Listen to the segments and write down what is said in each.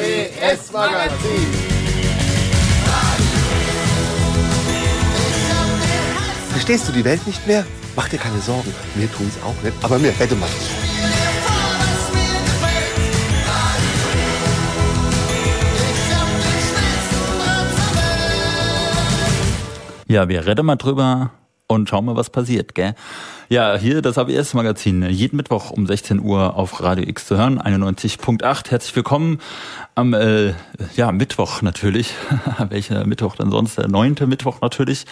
ABS Magazin. Verstehst du die Welt nicht mehr? Mach dir keine Sorgen. Wir tun's auch nicht, aber mir hätte man Ja, wir reden mal drüber und schauen mal, was passiert, gell? Ja, hier das ABS-Magazin, jeden Mittwoch um 16 Uhr auf Radio X zu hören, 91.8. Herzlich willkommen am äh, ja, Mittwoch natürlich. Welcher Mittwoch denn sonst? Der neunte Mittwoch natürlich.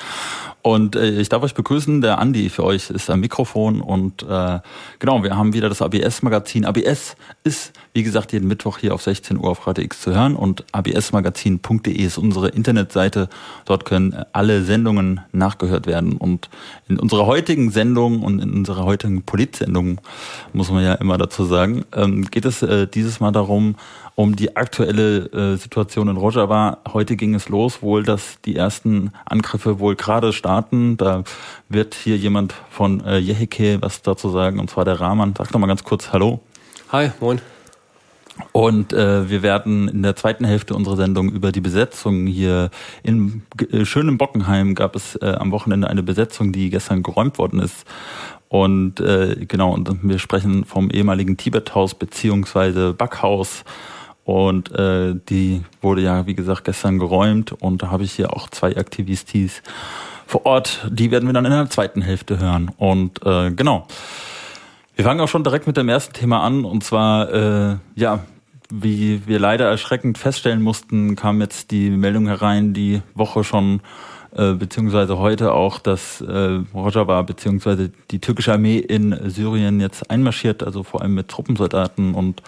Und äh, ich darf euch begrüßen, der Andi für euch ist am Mikrofon und äh, genau, wir haben wieder das ABS-Magazin. ABS ist, wie gesagt, jeden Mittwoch hier auf 16 Uhr auf Radio X zu hören und absmagazin.de ist unsere Internetseite. Dort können alle Sendungen nachgehört werden und in unserer heutigen Sendung und in unserer heutigen Politsendung, muss man ja immer dazu sagen, ähm, geht es äh, dieses Mal darum, um die aktuelle äh, Situation in Rojava. Heute ging es los, wohl, dass die ersten Angriffe wohl gerade starten. Da wird hier jemand von äh, Jehike was dazu sagen, und zwar der Rahman. Sag doch mal ganz kurz Hallo. Hi, moin. Und äh, wir werden in der zweiten Hälfte unserer Sendung über die Besetzung hier in äh, schönem Bockenheim gab es äh, am Wochenende eine Besetzung, die gestern geräumt worden ist. Und äh, genau, und wir sprechen vom ehemaligen Tibethaus beziehungsweise Backhaus und äh, die wurde ja, wie gesagt, gestern geräumt. Und da habe ich hier auch zwei Aktivistis vor Ort. Die werden wir dann in der zweiten Hälfte hören. Und äh, genau. Wir fangen auch schon direkt mit dem ersten Thema an. Und zwar, äh, ja, wie wir leider erschreckend feststellen mussten, kam jetzt die Meldung herein, die Woche schon äh, beziehungsweise heute auch, dass äh, Rojava beziehungsweise die türkische Armee in Syrien jetzt einmarschiert, also vor allem mit Truppensoldaten und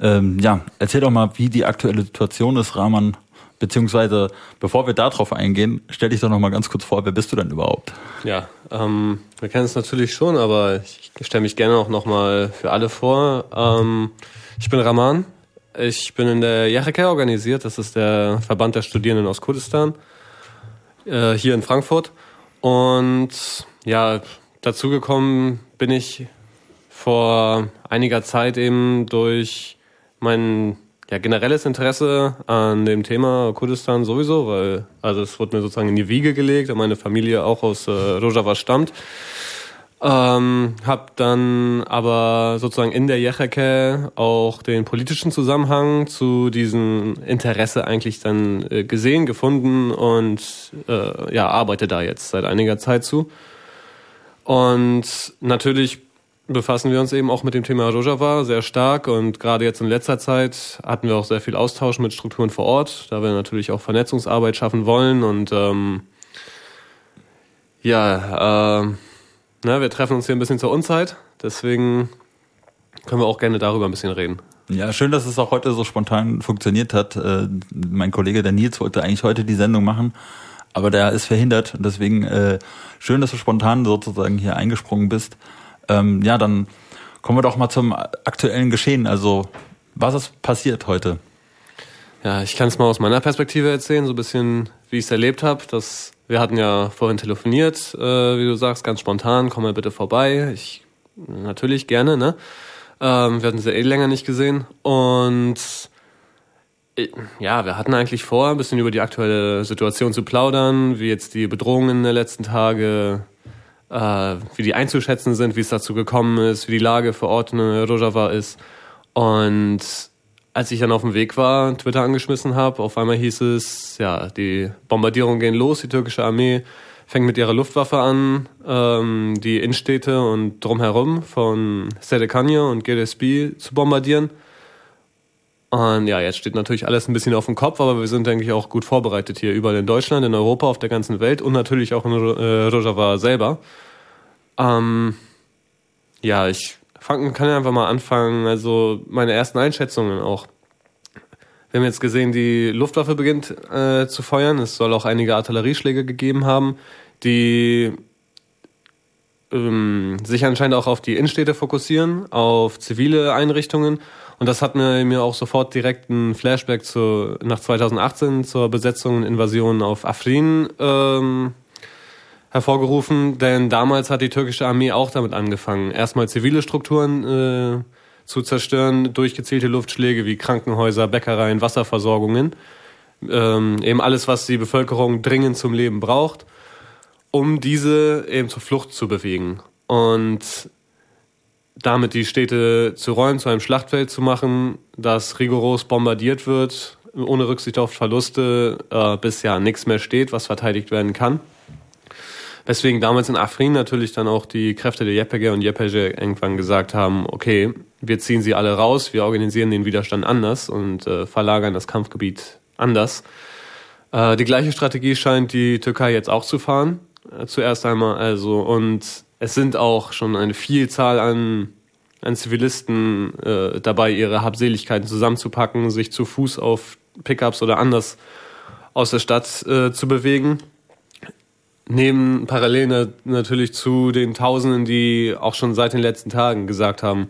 ähm, ja, erzähl doch mal, wie die aktuelle Situation ist, Rahman. Beziehungsweise, bevor wir darauf eingehen, stell dich doch noch mal ganz kurz vor, wer bist du denn überhaupt? Ja, ähm, wir kennen es natürlich schon, aber ich stelle mich gerne auch noch mal für alle vor. Ähm, ich bin Rahman. Ich bin in der Yacheke organisiert. Das ist der Verband der Studierenden aus Kurdistan äh, hier in Frankfurt. Und ja, dazugekommen bin ich vor einiger Zeit eben durch mein ja, generelles Interesse an dem Thema Kurdistan sowieso, weil also es wurde mir sozusagen in die Wiege gelegt und meine Familie auch aus äh, Rojava stammt. Ähm, hab dann aber sozusagen in der Yecheke auch den politischen Zusammenhang zu diesem Interesse eigentlich dann äh, gesehen, gefunden und äh, ja, arbeite da jetzt seit einiger Zeit zu. Und natürlich befassen wir uns eben auch mit dem Thema Rojava sehr stark und gerade jetzt in letzter Zeit hatten wir auch sehr viel Austausch mit Strukturen vor Ort, da wir natürlich auch Vernetzungsarbeit schaffen wollen und ähm, ja, äh, na, wir treffen uns hier ein bisschen zur Unzeit, deswegen können wir auch gerne darüber ein bisschen reden. Ja, schön, dass es auch heute so spontan funktioniert hat. Äh, mein Kollege der Nils wollte eigentlich heute die Sendung machen, aber der ist verhindert. Deswegen äh, schön, dass du spontan sozusagen hier eingesprungen bist. Ähm, ja, dann kommen wir doch mal zum aktuellen Geschehen. Also, was ist passiert heute? Ja, ich kann es mal aus meiner Perspektive erzählen, so ein bisschen, wie ich es erlebt habe. Wir hatten ja vorhin telefoniert, äh, wie du sagst, ganz spontan, komm mal bitte vorbei. Ich natürlich gerne, ne? Ähm, wir hatten sie eh länger nicht gesehen. Und äh, ja, wir hatten eigentlich vor, ein bisschen über die aktuelle Situation zu plaudern, wie jetzt die Bedrohungen der letzten Tage äh, wie die einzuschätzen sind, wie es dazu gekommen ist, wie die Lage vor Ort in Rojava ist. Und als ich dann auf dem Weg war, Twitter angeschmissen habe, auf einmal hieß es, ja, die Bombardierungen gehen los, die türkische Armee fängt mit ihrer Luftwaffe an, ähm, die Innenstädte und drumherum von Sedekanya und GDSB zu bombardieren. Und ja, jetzt steht natürlich alles ein bisschen auf dem Kopf, aber wir sind, denke ich, auch gut vorbereitet hier überall in Deutschland, in Europa, auf der ganzen Welt und natürlich auch in äh, Rojava selber. Ähm, ja, ich fang, kann einfach mal anfangen. Also meine ersten Einschätzungen auch. Wir haben jetzt gesehen, die Luftwaffe beginnt äh, zu feuern. Es soll auch einige Artillerieschläge gegeben haben, die ähm, sich anscheinend auch auf die Innenstädte fokussieren, auf zivile Einrichtungen und das hat mir, mir auch sofort direkt ein Flashback zu, nach 2018 zur Besetzung und Invasion auf Afrin ähm, hervorgerufen, denn damals hat die türkische Armee auch damit angefangen, erstmal zivile Strukturen äh, zu zerstören durch gezielte Luftschläge wie Krankenhäuser, Bäckereien, Wasserversorgungen. Ähm, eben alles, was die Bevölkerung dringend zum Leben braucht, um diese eben zur Flucht zu bewegen. Und damit die Städte zu räumen, zu einem Schlachtfeld zu machen, das rigoros bombardiert wird, ohne Rücksicht auf Verluste, äh, bis ja nichts mehr steht, was verteidigt werden kann. Weswegen damals in Afrin natürlich dann auch die Kräfte der YPG und YPG irgendwann gesagt haben, okay, wir ziehen sie alle raus, wir organisieren den Widerstand anders und äh, verlagern das Kampfgebiet anders. Äh, die gleiche Strategie scheint die Türkei jetzt auch zu fahren. Äh, zuerst einmal also und es sind auch schon eine Vielzahl an, an Zivilisten äh, dabei, ihre Habseligkeiten zusammenzupacken, sich zu Fuß auf Pickups oder anders aus der Stadt äh, zu bewegen. Neben parallel natürlich zu den Tausenden, die auch schon seit den letzten Tagen gesagt haben,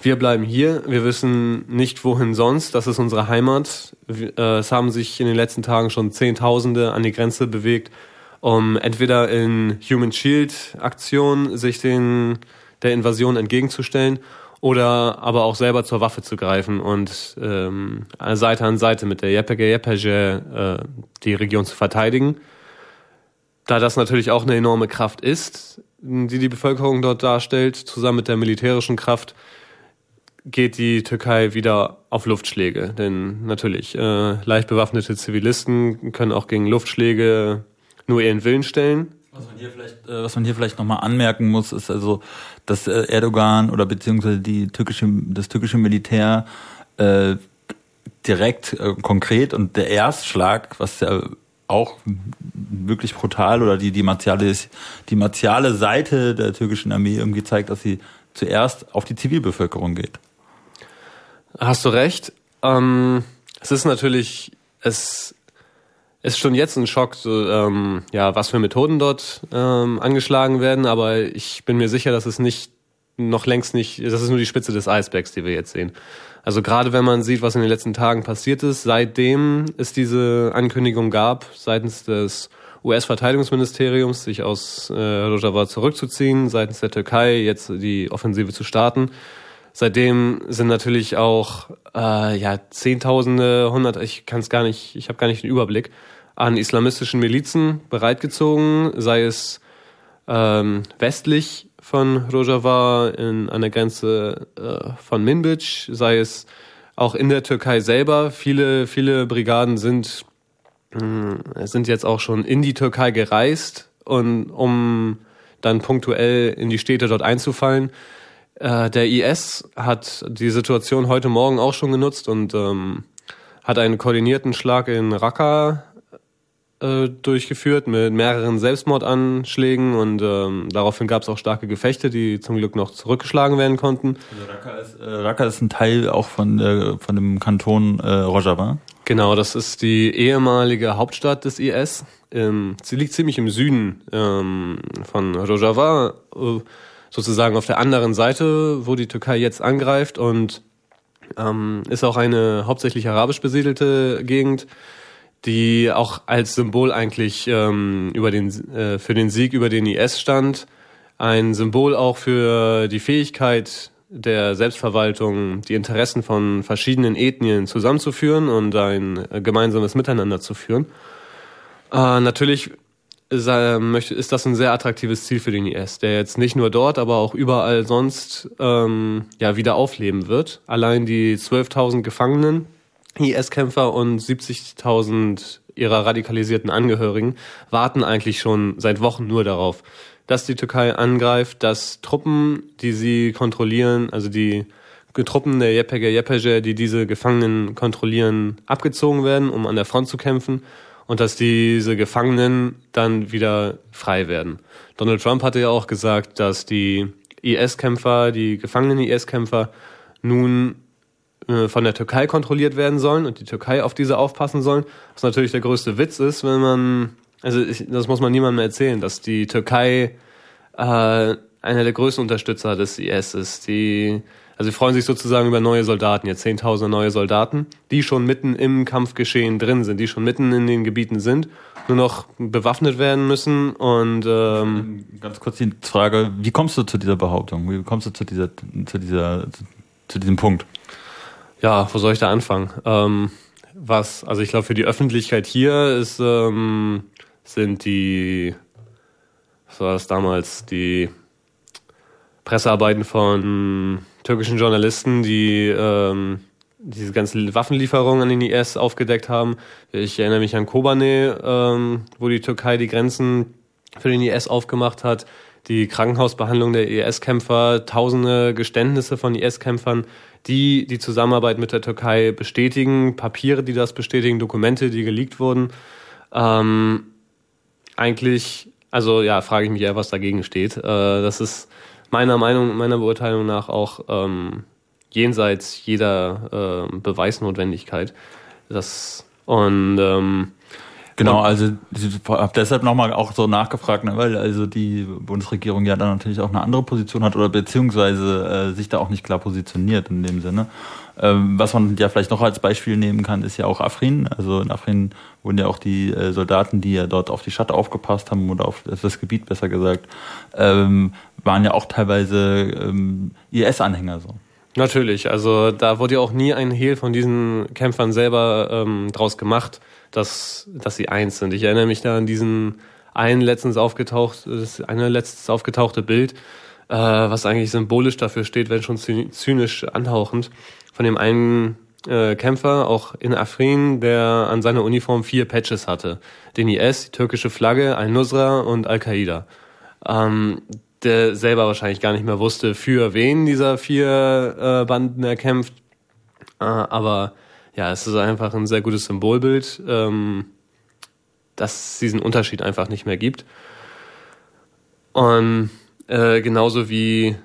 wir bleiben hier, wir wissen nicht wohin sonst, das ist unsere Heimat. Äh, es haben sich in den letzten Tagen schon Zehntausende an die Grenze bewegt, um entweder in Human Shield Aktionen sich den, der Invasion entgegenzustellen oder aber auch selber zur Waffe zu greifen und ähm, Seite an Seite mit der Yepege Yepege äh, die Region zu verteidigen. Da das natürlich auch eine enorme Kraft ist, die die Bevölkerung dort darstellt, zusammen mit der militärischen Kraft, geht die Türkei wieder auf Luftschläge. Denn natürlich, äh, leicht bewaffnete Zivilisten können auch gegen Luftschläge nur ihren Willen stellen. Was man hier vielleicht, äh, was man hier vielleicht nochmal anmerken muss, ist also, dass äh, Erdogan oder beziehungsweise die türkische, das türkische Militär äh, direkt äh, konkret und der Erstschlag, was ja auch wirklich brutal oder die, die martiale, die martiale Seite der türkischen Armee irgendwie zeigt, dass sie zuerst auf die Zivilbevölkerung geht. Hast du recht. Ähm, es ist natürlich, es ist schon jetzt ein Schock, so, ähm, ja, was für Methoden dort ähm, angeschlagen werden, aber ich bin mir sicher, dass es nicht noch längst nicht, das ist nur die Spitze des Eisbergs, die wir jetzt sehen. Also gerade wenn man sieht, was in den letzten Tagen passiert ist, seitdem es diese Ankündigung gab, seitens des US-Verteidigungsministeriums, sich aus äh, Rojava zurückzuziehen, seitens der Türkei jetzt die Offensive zu starten, seitdem sind natürlich auch äh, ja Zehntausende, hundert, ich kann es gar nicht, ich habe gar nicht den Überblick, an islamistischen Milizen bereitgezogen, sei es ähm, westlich von Rojava in, an der Grenze äh, von Minbic, sei es auch in der Türkei selber. Viele, viele Brigaden sind, äh, sind jetzt auch schon in die Türkei gereist und um dann punktuell in die Städte dort einzufallen. Äh, der IS hat die Situation heute Morgen auch schon genutzt und ähm, hat einen koordinierten Schlag in Raqqa äh, durchgeführt mit mehreren Selbstmordanschlägen und ähm, daraufhin gab es auch starke Gefechte, die zum Glück noch zurückgeschlagen werden konnten. Also Raqqa ist, äh, Raqqa ist ein Teil auch von, äh, von dem Kanton äh, Rojava. Genau, das ist die ehemalige Hauptstadt des IS. Ähm, sie liegt ziemlich im Süden ähm, von Rojava, äh, sozusagen auf der anderen Seite, wo die Türkei jetzt angreift und ähm, ist auch eine hauptsächlich arabisch besiedelte Gegend die auch als Symbol eigentlich ähm, über den, äh, für den Sieg über den IS stand. Ein Symbol auch für die Fähigkeit der Selbstverwaltung, die Interessen von verschiedenen Ethnien zusammenzuführen und ein gemeinsames Miteinander zu führen. Äh, natürlich ist, äh, ist das ein sehr attraktives Ziel für den IS, der jetzt nicht nur dort, aber auch überall sonst ähm, ja wieder aufleben wird. Allein die 12.000 Gefangenen, IS-Kämpfer und 70.000 ihrer radikalisierten Angehörigen warten eigentlich schon seit Wochen nur darauf, dass die Türkei angreift, dass Truppen, die sie kontrollieren, also die Truppen der YPG YPG, die diese Gefangenen kontrollieren, abgezogen werden, um an der Front zu kämpfen und dass diese Gefangenen dann wieder frei werden. Donald Trump hatte ja auch gesagt, dass die IS-Kämpfer, die gefangenen IS-Kämpfer nun äh, von der Türkei kontrolliert werden sollen und die Türkei auf diese aufpassen sollen. Was natürlich der größte Witz ist, wenn man, also ich, das muss man niemandem erzählen, dass die Türkei äh, einer der größten Unterstützer des IS ist. Die, also sie freuen sich sozusagen über neue Soldaten, jetzt zehntausende neue Soldaten, die schon mitten im Kampfgeschehen drin sind, die schon mitten in den Gebieten sind, nur noch bewaffnet werden müssen und ähm, ganz kurz die Frage, wie kommst du zu dieser Behauptung? Wie kommst du zu dieser zu dieser zu diesem Punkt? Ja, wo soll ich da anfangen? Ähm, was, also ich glaube, für die Öffentlichkeit hier ist, ähm, sind die, was war das damals, die Pressearbeiten von türkischen Journalisten, die ähm, diese ganzen Waffenlieferungen an den IS aufgedeckt haben. Ich erinnere mich an Kobane, ähm, wo die Türkei die Grenzen für den IS aufgemacht hat. Die Krankenhausbehandlung der IS-Kämpfer, tausende Geständnisse von IS-Kämpfern, die die Zusammenarbeit mit der Türkei bestätigen, Papiere, die das bestätigen, Dokumente, die geleakt wurden. Ähm, eigentlich, also ja, frage ich mich eher, was dagegen steht. Äh, das ist meiner Meinung, meiner Beurteilung nach auch ähm, jenseits jeder äh, Beweisnotwendigkeit. Das und ähm, Genau, also habe deshalb nochmal auch so nachgefragt, ne, weil also die Bundesregierung ja dann natürlich auch eine andere Position hat oder beziehungsweise äh, sich da auch nicht klar positioniert in dem Sinne. Ähm, was man ja vielleicht noch als Beispiel nehmen kann, ist ja auch Afrin. Also in Afrin wurden ja auch die äh, Soldaten, die ja dort auf die Stadt aufgepasst haben oder auf das Gebiet besser gesagt, ähm, waren ja auch teilweise ähm, IS-Anhänger so. Natürlich, also da wurde ja auch nie ein Hehl von diesen Kämpfern selber ähm, draus gemacht, dass, dass sie eins sind. Ich erinnere mich da an diesen einen letztens aufgetaucht, das eine letztes aufgetauchte Bild, äh, was eigentlich symbolisch dafür steht, wenn schon zynisch anhauchend, von dem einen äh, Kämpfer, auch in Afrin, der an seiner Uniform vier Patches hatte. Den IS, die türkische Flagge, Al-Nusra und Al-Qaida. Ähm, der selber wahrscheinlich gar nicht mehr wusste, für wen dieser vier äh, Banden er kämpft. Äh, aber ja, es ist einfach ein sehr gutes Symbolbild, ähm, dass es diesen Unterschied einfach nicht mehr gibt. Und äh, genauso wie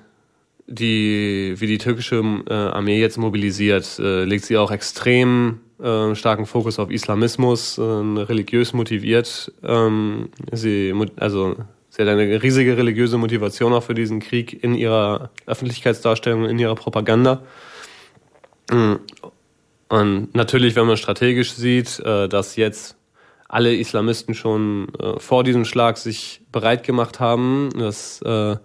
die, wie die türkische äh, Armee jetzt mobilisiert, äh, legt sie auch extrem äh, starken Fokus auf Islamismus, äh, religiös motiviert. Ähm, sie, also Sie hat eine riesige religiöse Motivation auch für diesen Krieg in ihrer Öffentlichkeitsdarstellung, in ihrer Propaganda. Mm. Und natürlich, wenn man strategisch sieht, äh, dass jetzt alle Islamisten schon äh, vor diesem Schlag sich bereit gemacht haben, dass äh,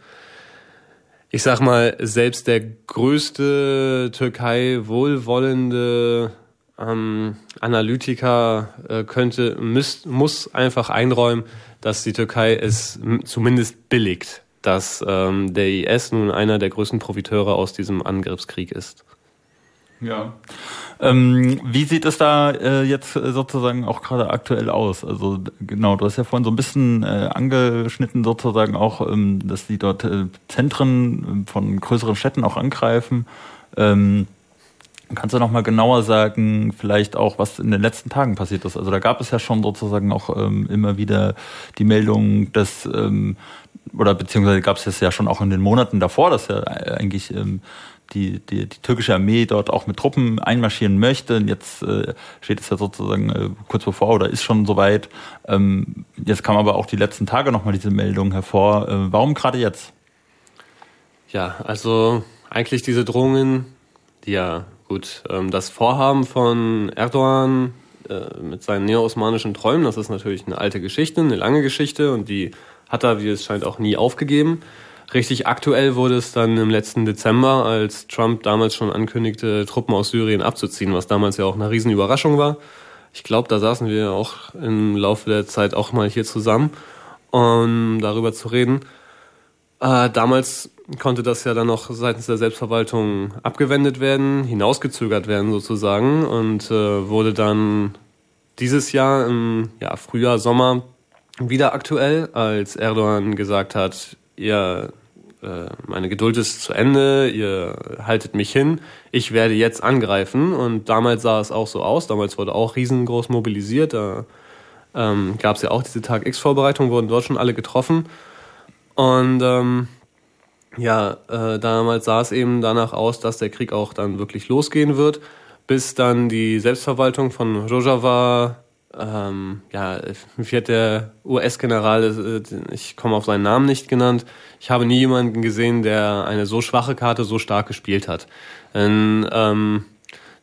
ich sag mal, selbst der größte Türkei wohlwollende ähm, Analytiker könnte, müsst, muss einfach einräumen, dass die Türkei es zumindest billigt, dass ähm, der IS nun einer der größten Profiteure aus diesem Angriffskrieg ist. Ja. Ähm, wie sieht es da äh, jetzt sozusagen auch gerade aktuell aus? Also genau, du hast ja vorhin so ein bisschen äh, angeschnitten sozusagen auch, ähm, dass die dort äh, Zentren von größeren Städten auch angreifen. Ähm, Kannst du noch mal genauer sagen, vielleicht auch, was in den letzten Tagen passiert ist? Also da gab es ja schon sozusagen auch ähm, immer wieder die Meldung, dass ähm, oder beziehungsweise gab es das ja schon auch in den Monaten davor, dass ja eigentlich ähm, die, die, die türkische Armee dort auch mit Truppen einmarschieren möchte. Und jetzt äh, steht es ja sozusagen äh, kurz bevor oder ist schon soweit. Ähm, jetzt kam aber auch die letzten Tage nochmal diese Meldung hervor. Äh, warum gerade jetzt? Ja, also eigentlich diese Drohungen, die ja Gut, ähm, das Vorhaben von Erdogan äh, mit seinen neo-osmanischen Träumen, das ist natürlich eine alte Geschichte, eine lange Geschichte und die hat er, wie es scheint, auch nie aufgegeben. Richtig aktuell wurde es dann im letzten Dezember, als Trump damals schon ankündigte, Truppen aus Syrien abzuziehen, was damals ja auch eine Riesenüberraschung war. Ich glaube, da saßen wir auch im Laufe der Zeit auch mal hier zusammen, um darüber zu reden. Äh, damals konnte das ja dann noch seitens der Selbstverwaltung abgewendet werden, hinausgezögert werden sozusagen und äh, wurde dann dieses Jahr im ja, Frühjahr, Sommer wieder aktuell, als Erdogan gesagt hat, ihr äh, meine Geduld ist zu Ende, ihr haltet mich hin, ich werde jetzt angreifen. Und damals sah es auch so aus, damals wurde auch riesengroß mobilisiert, da ähm, gab es ja auch diese Tag X-Vorbereitung, wurden dort schon alle getroffen. Und ähm, ja, äh, damals sah es eben danach aus, dass der Krieg auch dann wirklich losgehen wird, bis dann die Selbstverwaltung von Rojava, ähm, ja, wie hat der US-General, äh, ich komme auf seinen Namen nicht genannt, ich habe nie jemanden gesehen, der eine so schwache Karte so stark gespielt hat. Denn, ähm,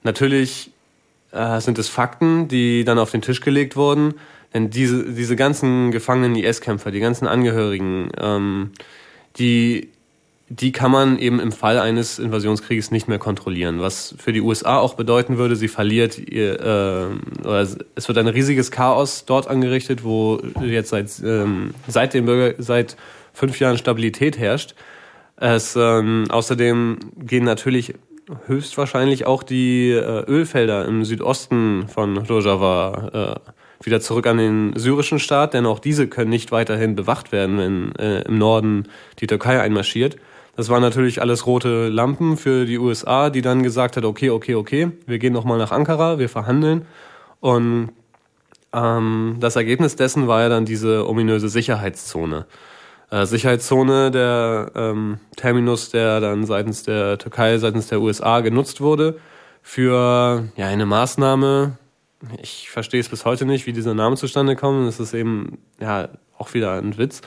natürlich äh, sind es Fakten, die dann auf den Tisch gelegt wurden, denn diese, diese ganzen gefangenen IS-Kämpfer, die ganzen Angehörigen, ähm, die die kann man eben im Fall eines Invasionskrieges nicht mehr kontrollieren. Was für die USA auch bedeuten würde, sie verliert ihr, äh, oder es wird ein riesiges Chaos dort angerichtet, wo jetzt seit, ähm, seit dem Bürger, seit fünf Jahren Stabilität herrscht. Es ähm, außerdem gehen natürlich höchstwahrscheinlich auch die äh, Ölfelder im Südosten von Rojava äh, wieder zurück an den syrischen Staat, denn auch diese können nicht weiterhin bewacht werden, wenn äh, im Norden die Türkei einmarschiert. Das waren natürlich alles rote Lampen für die USA, die dann gesagt hat, okay, okay, okay, wir gehen nochmal nach Ankara, wir verhandeln. Und ähm, das Ergebnis dessen war ja dann diese ominöse Sicherheitszone. Äh, Sicherheitszone, der ähm, Terminus, der dann seitens der Türkei, seitens der USA genutzt wurde für ja eine Maßnahme. Ich verstehe es bis heute nicht, wie dieser Name zustande kommt. Es ist eben ja auch wieder ein Witz.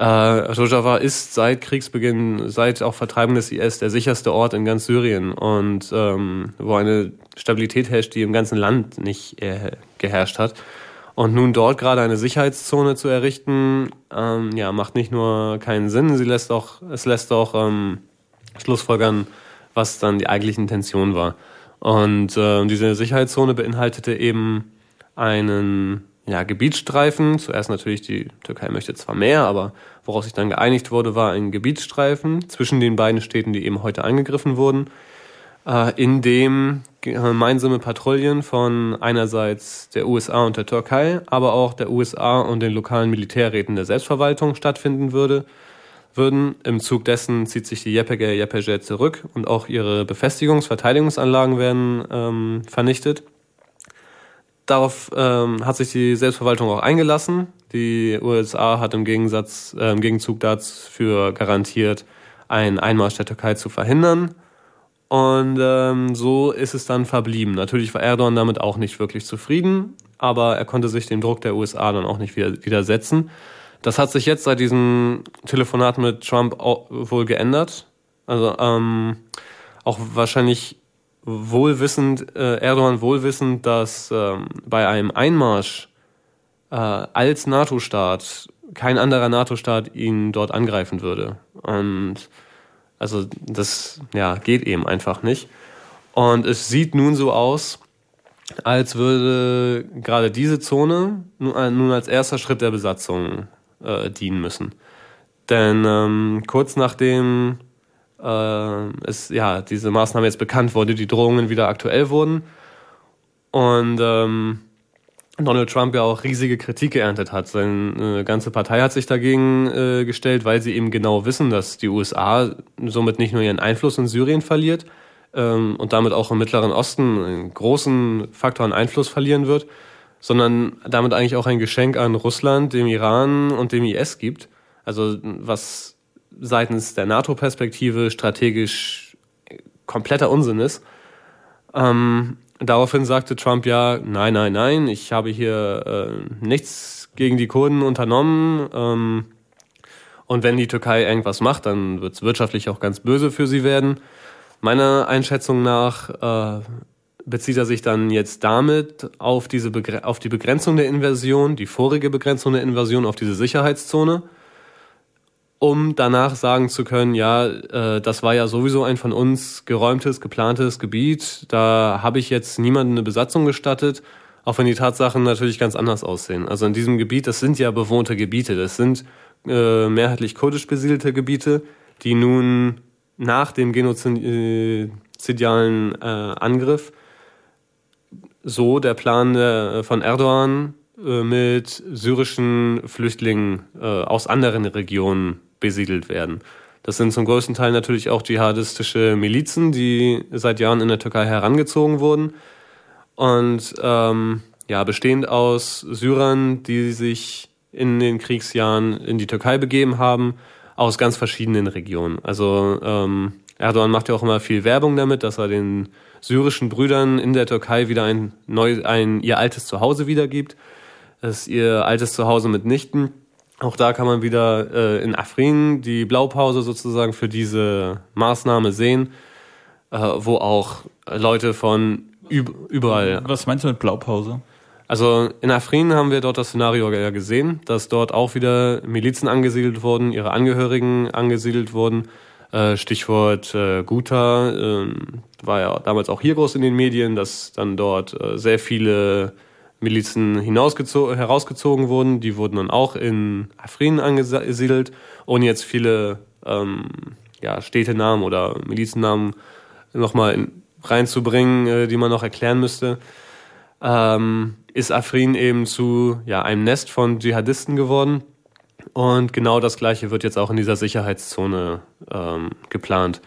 Äh, Rojava ist seit Kriegsbeginn, seit auch Vertreibung des IS der sicherste Ort in ganz Syrien und ähm, wo eine Stabilität herrscht, die im ganzen Land nicht äh, geherrscht hat. Und nun dort gerade eine Sicherheitszone zu errichten, ähm, ja, macht nicht nur keinen Sinn, sie lässt auch, es lässt auch ähm, Schlussfolgern, was dann die eigentliche Intention war. Und äh, diese Sicherheitszone beinhaltete eben einen ja, Gebietsstreifen. Zuerst natürlich, die Türkei möchte zwar mehr, aber woraus sich dann geeinigt wurde, war ein Gebietsstreifen zwischen den beiden Städten, die eben heute angegriffen wurden, äh, in dem gemeinsame Patrouillen von einerseits der USA und der Türkei, aber auch der USA und den lokalen Militärräten der Selbstverwaltung stattfinden würde, würden. Im Zug dessen zieht sich die YPG YPG zurück und auch ihre Befestigungs-, Verteidigungsanlagen werden ähm, vernichtet. Darauf ähm, hat sich die Selbstverwaltung auch eingelassen. Die USA hat im Gegensatz, äh, im Gegenzug dafür garantiert, einen Einmarsch der Türkei zu verhindern. Und ähm, so ist es dann verblieben. Natürlich war Erdogan damit auch nicht wirklich zufrieden, aber er konnte sich dem Druck der USA dann auch nicht widersetzen. Das hat sich jetzt seit diesem Telefonat mit Trump wohl geändert. Also ähm, auch wahrscheinlich wohlwissend, äh, Erdogan wohlwissend, dass ähm, bei einem Einmarsch äh, als NATO-Staat kein anderer NATO-Staat ihn dort angreifen würde. Und also das ja, geht eben einfach nicht. Und es sieht nun so aus, als würde gerade diese Zone äh, nun als erster Schritt der Besatzung äh, dienen müssen. Denn ähm, kurz nachdem äh, es ja diese Maßnahme jetzt bekannt wurde, die Drohungen wieder aktuell wurden und ähm, Donald Trump ja auch riesige Kritik geerntet hat. Seine äh, ganze Partei hat sich dagegen äh, gestellt, weil sie eben genau wissen, dass die USA somit nicht nur ihren Einfluss in Syrien verliert ähm, und damit auch im Mittleren Osten einen großen Faktor an Einfluss verlieren wird, sondern damit eigentlich auch ein Geschenk an Russland, dem Iran und dem IS gibt. Also was seitens der NATO-Perspektive strategisch kompletter Unsinn ist. Ähm, daraufhin sagte Trump ja, nein, nein, nein, ich habe hier äh, nichts gegen die Kurden unternommen. Ähm, und wenn die Türkei irgendwas macht, dann wird es wirtschaftlich auch ganz böse für sie werden. Meiner Einschätzung nach äh, bezieht er sich dann jetzt damit auf, diese auf die Begrenzung der Invasion, die vorige Begrenzung der Invasion auf diese Sicherheitszone um danach sagen zu können, ja, äh, das war ja sowieso ein von uns geräumtes, geplantes Gebiet, da habe ich jetzt niemandem eine Besatzung gestattet, auch wenn die Tatsachen natürlich ganz anders aussehen. Also in diesem Gebiet, das sind ja bewohnte Gebiete, das sind äh, mehrheitlich kurdisch besiedelte Gebiete, die nun nach dem genozidialen äh, Angriff so der Plan der, von Erdogan äh, mit syrischen Flüchtlingen äh, aus anderen Regionen besiedelt werden. Das sind zum größten Teil natürlich auch dschihadistische Milizen, die seit Jahren in der Türkei herangezogen wurden. Und ähm, ja, bestehend aus Syrern, die sich in den Kriegsjahren in die Türkei begeben haben, aus ganz verschiedenen Regionen. Also ähm, Erdogan macht ja auch immer viel Werbung damit, dass er den syrischen Brüdern in der Türkei wieder ein, neu, ein ihr altes Zuhause wiedergibt. Das ist ihr altes Zuhause mitnichten. Auch da kann man wieder äh, in Afrin die Blaupause sozusagen für diese Maßnahme sehen, äh, wo auch Leute von üb überall. Was meinst du mit Blaupause? Also in Afrin haben wir dort das Szenario ja gesehen, dass dort auch wieder Milizen angesiedelt wurden, ihre Angehörigen angesiedelt wurden, Äh, Stichwort äh, Guta äh, war ja damals auch hier groß in den Medien, dass dann dort äh, sehr viele Milizen herausgezogen wurden. Die wurden dann auch in Afrin angesiedelt, ohne jetzt viele ähm, ja, Städtenamen oder Milizennamen nochmal reinzubringen, äh, die man noch erklären müsste. Ähm, ist Afrin eben zu ja, einem Nest von Dschihadisten geworden und genau das Gleiche wird jetzt auch in dieser Sicherheitszone ähm, geplant.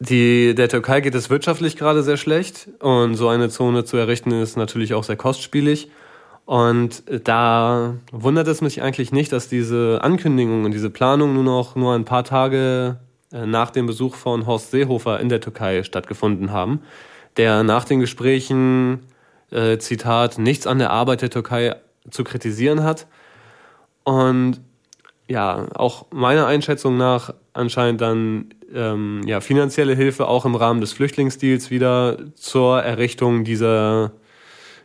Die, der Türkei geht es wirtschaftlich gerade sehr schlecht und so eine Zone zu errichten ist natürlich auch sehr kostspielig. Und da wundert es mich eigentlich nicht, dass diese Ankündigung und diese Planung nur noch nur ein paar Tage äh, nach dem Besuch von Horst Seehofer in der Türkei stattgefunden haben, der nach den Gesprächen, äh, Zitat, nichts an der Arbeit der Türkei zu kritisieren hat und ja, auch meiner Einschätzung nach anscheinend dann ähm, ja, finanzielle Hilfe auch im Rahmen des Flüchtlingsdeals wieder zur Errichtung dieser,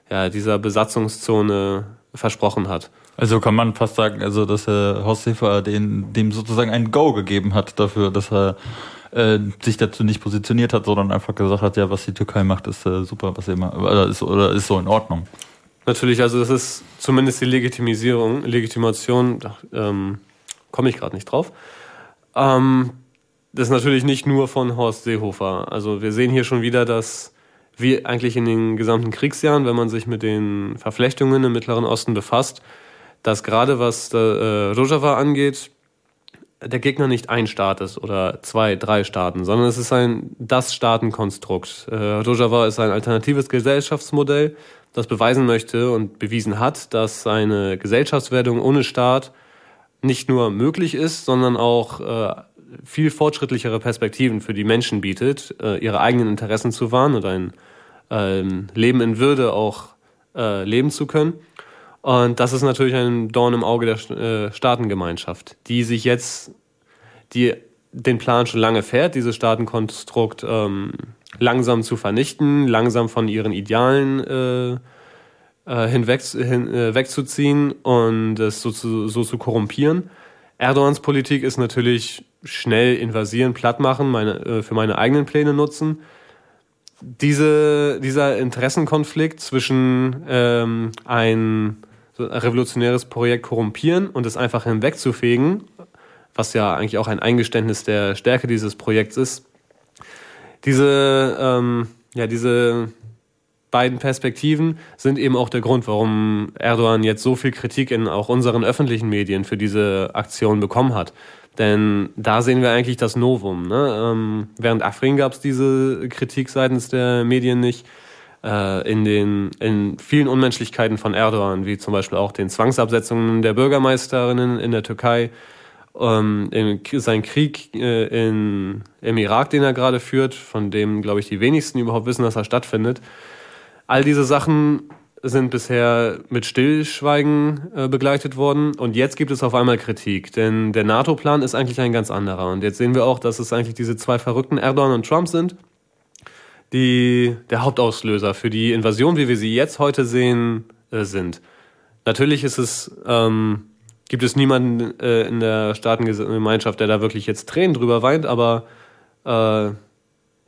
ja, dieser Besatzungszone versprochen hat. Also kann man fast sagen, also dass Herr Horst Seefer den, dem sozusagen ein Go gegeben hat dafür, dass er äh, sich dazu nicht positioniert hat, sondern einfach gesagt hat, ja, was die Türkei macht, ist äh, super, was macht, oder ist, oder ist so in Ordnung. Natürlich, also das ist zumindest die Legitimisierung, Legitimation, ähm, komme ich gerade nicht drauf. Ähm, das ist natürlich nicht nur von Horst Seehofer. Also wir sehen hier schon wieder, dass wie eigentlich in den gesamten Kriegsjahren, wenn man sich mit den Verflechtungen im Mittleren Osten befasst, dass gerade was äh, Rojava angeht, der Gegner nicht ein Staat ist oder zwei, drei Staaten, sondern es ist ein das Staatenkonstrukt. Äh, Rojava ist ein alternatives Gesellschaftsmodell, das beweisen möchte und bewiesen hat, dass eine Gesellschaftswerdung ohne Staat nicht nur möglich ist, sondern auch äh, viel fortschrittlichere Perspektiven für die Menschen bietet, äh, ihre eigenen Interessen zu wahren und ein äh, Leben in Würde auch äh, leben zu können. Und das ist natürlich ein Dorn im Auge der äh, Staatengemeinschaft, die sich jetzt, die den Plan schon lange fährt, dieses Staatenkonstrukt ähm, langsam zu vernichten, langsam von ihren Idealen äh, äh, hinweg hin, äh, wegzuziehen und es so zu, so zu korrumpieren. Erdogans Politik ist natürlich schnell invasieren, platt machen, meine, äh, für meine eigenen Pläne nutzen. Diese, dieser Interessenkonflikt zwischen ähm, ein, revolutionäres Projekt korrumpieren und es einfach hinwegzufegen, was ja eigentlich auch ein Eingeständnis der Stärke dieses Projekts ist, diese, ähm, ja, diese beiden Perspektiven sind eben auch der Grund, warum Erdogan jetzt so viel Kritik in auch unseren öffentlichen Medien für diese Aktion bekommen hat. Denn da sehen wir eigentlich das Novum. Ne? Ähm, während Afrin gab es diese Kritik seitens der Medien nicht. Äh, in den in vielen Unmenschlichkeiten von Erdogan, wie zum Beispiel auch den Zwangsabsetzungen der Bürgermeisterinnen in der Türkei, ähm, in, sein Krieg äh, in, im Irak, den er gerade führt, von dem, glaube ich, die wenigsten überhaupt wissen, dass er stattfindet. All diese Sachen sind bisher mit Stillschweigen äh, begleitet worden und jetzt gibt es auf einmal Kritik, denn der NATO-Plan ist eigentlich ein ganz anderer und jetzt sehen wir auch, dass es eigentlich diese zwei verrückten Erdogan und Trump sind, die der Hauptauslöser für die Invasion, wie wir sie jetzt heute sehen, äh, sind. Natürlich ist es ähm, gibt es niemanden äh, in der Staatengemeinschaft, der da wirklich jetzt Tränen drüber weint, aber äh,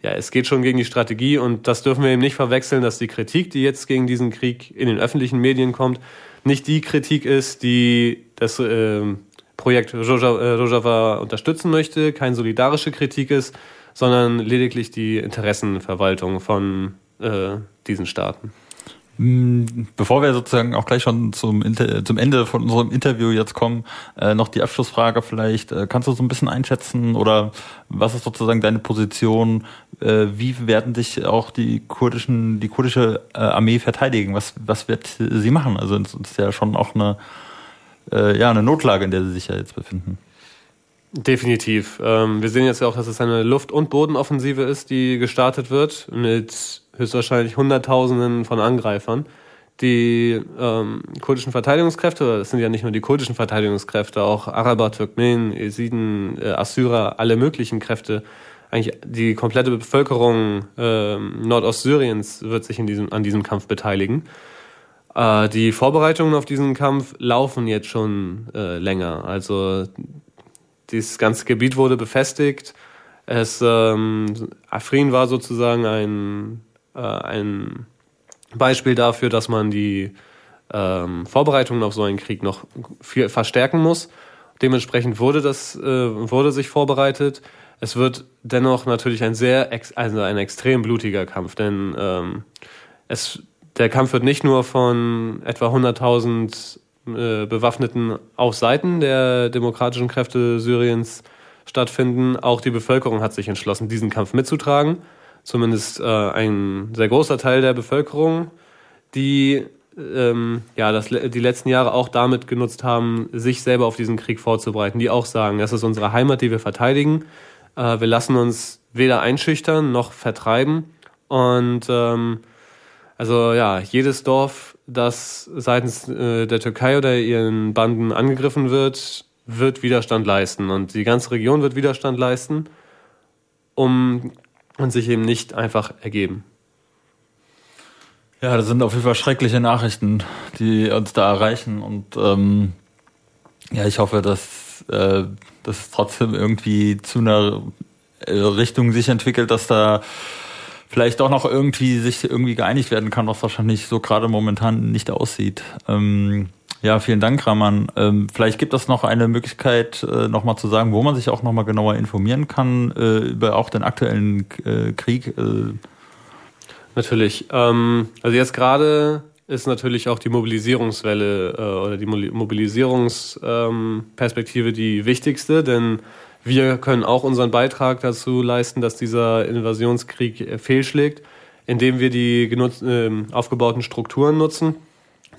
ja, es geht schon gegen die Strategie und das dürfen wir eben nicht verwechseln, dass die Kritik, die jetzt gegen diesen Krieg in den öffentlichen Medien kommt, nicht die Kritik ist, die das äh, Projekt Rojava unterstützen möchte, keine solidarische Kritik ist, sondern lediglich die Interessenverwaltung von äh, diesen Staaten. Hm, bevor wir sozusagen auch gleich schon zum, Inter zum Ende von unserem Interview jetzt kommen, äh, noch die Abschlussfrage vielleicht. Äh, kannst du so ein bisschen einschätzen oder was ist sozusagen deine Position? Äh, wie werden sich auch die kurdischen, die kurdische äh, Armee verteidigen? Was, was wird sie machen? Also es ist ja schon auch eine, äh, ja, eine Notlage, in der sie sich ja jetzt befinden. Definitiv. Ähm, wir sehen jetzt ja auch, dass es eine Luft- und Bodenoffensive ist, die gestartet wird mit höchstwahrscheinlich Hunderttausenden von Angreifern. Die ähm, kurdischen Verteidigungskräfte, das sind ja nicht nur die kurdischen Verteidigungskräfte, auch Araber, Turkmenen, Esiden, äh, Assyrer, alle möglichen Kräfte, eigentlich die komplette Bevölkerung äh, Nordostsyriens wird sich in diesem, an diesem Kampf beteiligen. Äh, die Vorbereitungen auf diesen Kampf laufen jetzt schon äh, länger. Also dieses ganze Gebiet wurde befestigt. Es, ähm, Afrin war sozusagen ein, äh, ein Beispiel dafür, dass man die ähm, Vorbereitungen auf so einen Krieg noch viel verstärken muss. Dementsprechend wurde das, äh, wurde sich vorbereitet. Es wird dennoch natürlich ein sehr, also ein extrem blutiger Kampf, denn ähm, es, der Kampf wird nicht nur von etwa 100.000 äh, Bewaffneten auf Seiten der demokratischen Kräfte Syriens stattfinden. Auch die Bevölkerung hat sich entschlossen, diesen Kampf mitzutragen. Zumindest äh, ein sehr großer Teil der Bevölkerung, die ähm, ja, das, die letzten Jahre auch damit genutzt haben, sich selber auf diesen Krieg vorzubereiten, die auch sagen, das ist unsere Heimat, die wir verteidigen. Äh, wir lassen uns weder einschüchtern noch vertreiben. Und ähm, also ja, jedes Dorf, das seitens äh, der Türkei oder ihren Banden angegriffen wird, wird Widerstand leisten. Und die ganze Region wird Widerstand leisten, um und sich eben nicht einfach ergeben. Ja, das sind auf jeden Fall schreckliche Nachrichten, die uns da erreichen. Und ähm, ja, ich hoffe, dass äh, das trotzdem irgendwie zu einer äh, Richtung sich entwickelt, dass da vielleicht auch noch irgendwie sich irgendwie geeinigt werden kann, was wahrscheinlich so gerade momentan nicht aussieht. Ähm, ja, vielen Dank, Raman. Ähm, vielleicht gibt es noch eine Möglichkeit, äh, nochmal zu sagen, wo man sich auch nochmal genauer informieren kann äh, über auch den aktuellen äh, Krieg. Äh. Natürlich. Ähm, also jetzt gerade ist natürlich auch die Mobilisierungswelle äh, oder die Mobilisierungsperspektive ähm, die wichtigste, denn wir können auch unseren Beitrag dazu leisten, dass dieser Invasionskrieg fehlschlägt, indem wir die genutzt, äh, aufgebauten Strukturen nutzen.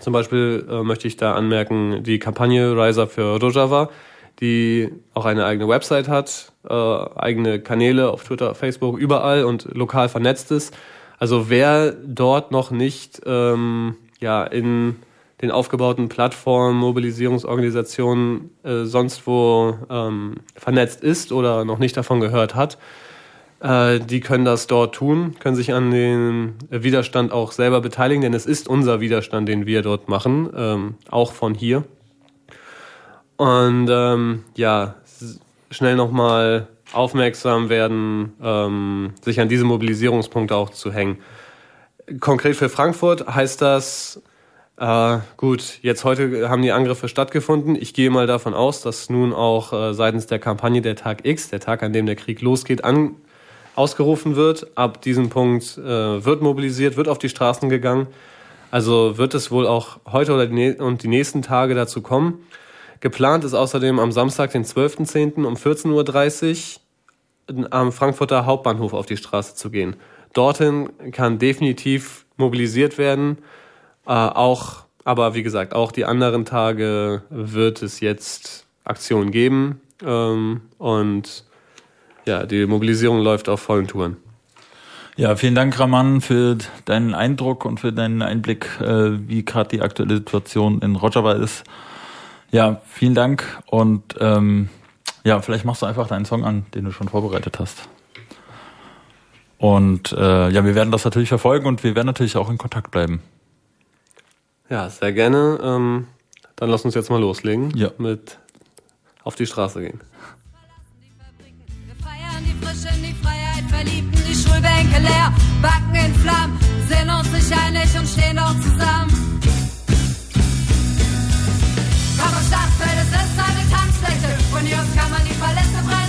Zum Beispiel äh, möchte ich da anmerken die Kampagne Riser für Rojava, die auch eine eigene Website hat, äh, eigene Kanäle auf Twitter, Facebook, überall und lokal vernetzt ist. Also wer dort noch nicht ähm, ja in den aufgebauten Plattformen, Mobilisierungsorganisationen äh, sonst wo ähm, vernetzt ist oder noch nicht davon gehört hat, äh, die können das dort tun, können sich an den Widerstand auch selber beteiligen, denn es ist unser Widerstand, den wir dort machen, ähm, auch von hier. Und ähm, ja, schnell nochmal aufmerksam werden, ähm, sich an diese Mobilisierungspunkte auch zu hängen. Konkret für Frankfurt heißt das, äh, gut, jetzt heute haben die Angriffe stattgefunden. Ich gehe mal davon aus, dass nun auch äh, seitens der Kampagne der Tag X, der Tag, an dem der Krieg losgeht, an, ausgerufen wird. Ab diesem Punkt äh, wird mobilisiert, wird auf die Straßen gegangen. Also wird es wohl auch heute oder die, und die nächsten Tage dazu kommen. Geplant ist außerdem am Samstag, den 12.10. um 14.30 Uhr am Frankfurter Hauptbahnhof auf die Straße zu gehen. Dorthin kann definitiv mobilisiert werden. Äh, auch, aber wie gesagt, auch die anderen Tage wird es jetzt Aktionen geben. Ähm, und ja, die Mobilisierung läuft auf vollen Touren. Ja, vielen Dank, Raman, für deinen Eindruck und für deinen Einblick, äh, wie gerade die aktuelle Situation in Rojava ist. Ja, vielen Dank und ähm, ja, vielleicht machst du einfach deinen Song an, den du schon vorbereitet hast. Und äh, ja, wir werden das natürlich verfolgen und wir werden natürlich auch in Kontakt bleiben. Ja, sehr gerne. Ähm, dann lass uns jetzt mal loslegen ja. mit auf die Straße gehen. Wir feiern die Frische in die Freiheit, verliebten die Schulbänke leer, backen in Flammen, sind uns nicht einig und stehen doch zusammen. Komm am Stadtfeld, es ist eine Tanzfläche, von hier aus kann man die Paläste brennen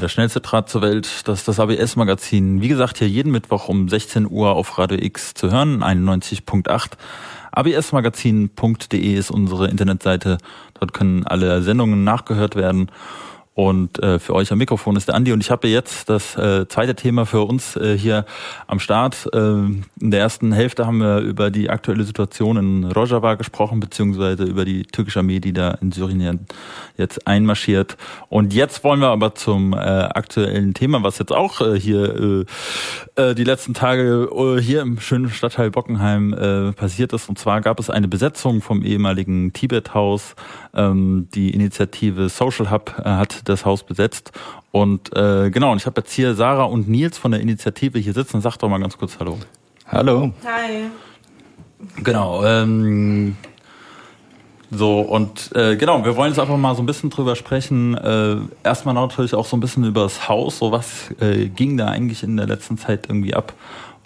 der schnellste Draht zur Welt, das ist das ABS-Magazin. Wie gesagt, hier jeden Mittwoch um 16 Uhr auf Radio X zu hören, 91.8. absmagazin.de ist unsere Internetseite. Dort können alle Sendungen nachgehört werden. Und äh, für euch am Mikrofon ist der Andi und ich habe jetzt das äh, zweite Thema für uns äh, hier am Start. Äh, in der ersten Hälfte haben wir über die aktuelle Situation in Rojava gesprochen, beziehungsweise über die türkische Armee, die da in Syrien jetzt einmarschiert. Und jetzt wollen wir aber zum äh, aktuellen Thema, was jetzt auch äh, hier äh, äh, die letzten Tage äh, hier im schönen Stadtteil Bockenheim äh, passiert ist. Und zwar gab es eine Besetzung vom ehemaligen Tibet-Haus. Ähm, die Initiative Social Hub äh, hat das Haus besetzt. Und äh, genau, und ich habe jetzt hier Sarah und Nils von der Initiative hier sitzen. Sag doch mal ganz kurz Hallo. Hallo. Hi. Genau. Ähm, so, und äh, genau, wir wollen jetzt einfach mal so ein bisschen drüber sprechen. Äh, erstmal natürlich auch so ein bisschen über das Haus. So was äh, ging da eigentlich in der letzten Zeit irgendwie ab?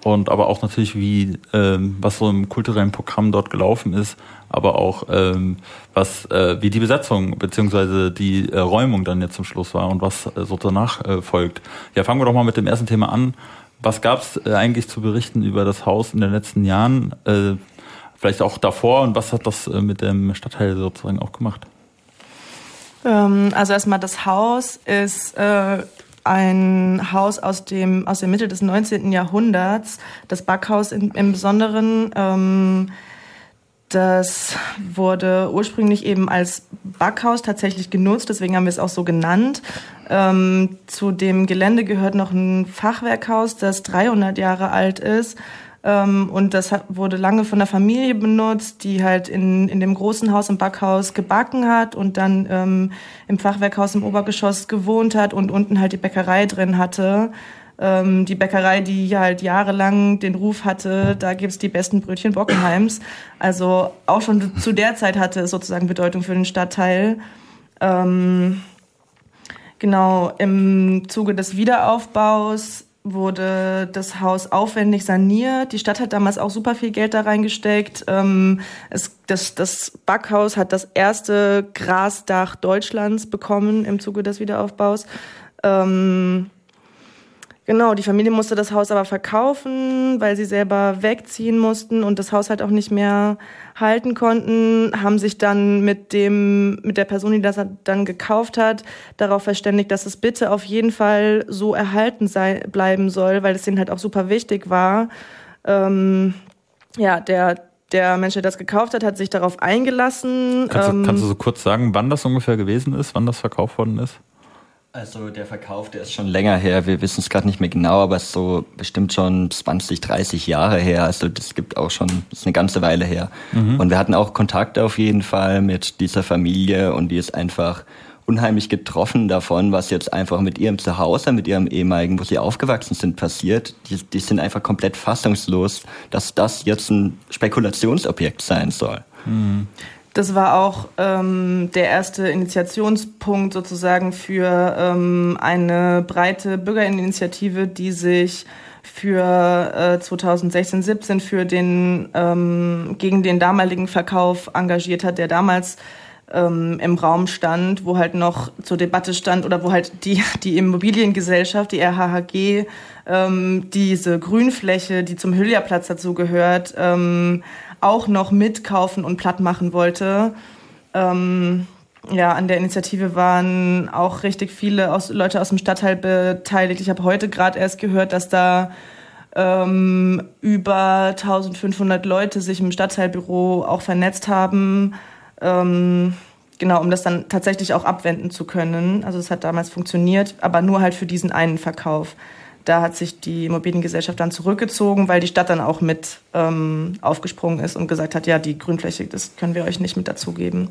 Und aber auch natürlich, wie ähm, was so im kulturellen Programm dort gelaufen ist, aber auch ähm, was äh, wie die Besetzung beziehungsweise die äh, Räumung dann jetzt zum Schluss war und was äh, so danach äh, folgt. Ja, fangen wir doch mal mit dem ersten Thema an. Was gab es äh, eigentlich zu berichten über das Haus in den letzten Jahren? Äh, vielleicht auch davor und was hat das äh, mit dem Stadtteil sozusagen auch gemacht? Ähm, also erstmal das Haus ist äh, ein Haus aus dem aus der Mitte des 19. Jahrhunderts, das Backhaus in, im Besonderen. Ähm, das wurde ursprünglich eben als Backhaus tatsächlich genutzt, deswegen haben wir es auch so genannt. Ähm, zu dem Gelände gehört noch ein Fachwerkhaus, das 300 Jahre alt ist. Ähm, und das wurde lange von der Familie benutzt, die halt in, in dem großen Haus im Backhaus gebacken hat und dann ähm, im Fachwerkhaus im Obergeschoss gewohnt hat und unten halt die Bäckerei drin hatte. Ähm, die Bäckerei, die halt jahrelang den Ruf hatte, da gibt's die besten Brötchen Bockenheims. Also auch schon zu der Zeit hatte es sozusagen Bedeutung für den Stadtteil. Ähm, genau, im Zuge des Wiederaufbaus wurde das Haus aufwendig saniert. Die Stadt hat damals auch super viel Geld da reingesteckt. Ähm, es, das, das Backhaus hat das erste Grasdach Deutschlands bekommen im Zuge des Wiederaufbaus. Ähm, Genau, die Familie musste das Haus aber verkaufen, weil sie selber wegziehen mussten und das Haus halt auch nicht mehr halten konnten, haben sich dann mit dem, mit der Person, die das dann gekauft hat, darauf verständigt, dass es bitte auf jeden Fall so erhalten sei, bleiben soll, weil es denen halt auch super wichtig war. Ähm, ja, der, der Mensch, der das gekauft hat, hat sich darauf eingelassen. Kannst, ähm, du, kannst du so kurz sagen, wann das ungefähr gewesen ist, wann das verkauft worden ist? Also der Verkauf, der ist schon länger her. Wir wissen es gerade nicht mehr genau, aber es ist so bestimmt schon 20, 30 Jahre her. Also das gibt auch schon, das ist eine ganze Weile her. Mhm. Und wir hatten auch Kontakte auf jeden Fall mit dieser Familie und die ist einfach unheimlich getroffen davon, was jetzt einfach mit ihrem Zuhause, mit ihrem ehemaligen, wo sie aufgewachsen sind, passiert. Die, die sind einfach komplett fassungslos, dass das jetzt ein Spekulationsobjekt sein soll. Mhm. Das war auch ähm, der erste Initiationspunkt sozusagen für ähm, eine breite Bürgerinitiative, die sich für äh, 2016, 17 für den ähm, gegen den damaligen Verkauf engagiert hat, der damals ähm, im Raum stand, wo halt noch zur Debatte stand oder wo halt die die Immobiliengesellschaft, die RHHG, ähm, diese Grünfläche, die zum Hüllerplatz dazu gehört, ähm, auch noch mitkaufen und platt machen wollte. Ähm, ja, an der Initiative waren auch richtig viele aus, Leute aus dem Stadtteil beteiligt. Ich habe heute gerade erst gehört, dass da ähm, über 1500 Leute sich im Stadtteilbüro auch vernetzt haben. Ähm, genau, um das dann tatsächlich auch abwenden zu können. Also es hat damals funktioniert, aber nur halt für diesen einen Verkauf. Da hat sich die Immobiliengesellschaft dann zurückgezogen, weil die Stadt dann auch mit ähm, aufgesprungen ist und gesagt hat, ja, die Grünfläche, das können wir euch nicht mit dazugeben.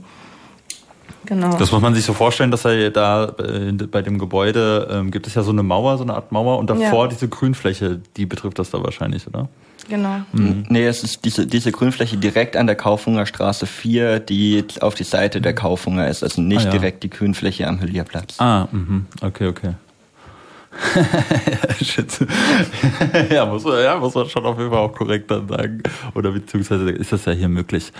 Genau. Das muss man sich so vorstellen, dass er da äh, bei dem Gebäude ähm, gibt es ja so eine Mauer, so eine Art Mauer und davor Ja. diese Grünfläche, die betrifft das da wahrscheinlich, oder? Genau. Mhm. Nee, es ist diese, diese Grünfläche direkt an der Kaufhunger Straße 4, die auf die Seite der Kaufhunger ist, also nicht Ah, ja. direkt die Grünfläche am Hüllierplatz. Ah, mhm. okay, okay. Ja, muss man, ja, muss man schon auf jeden Fall auch korrekt dann sagen. Oder beziehungsweise ist das ja hier möglich.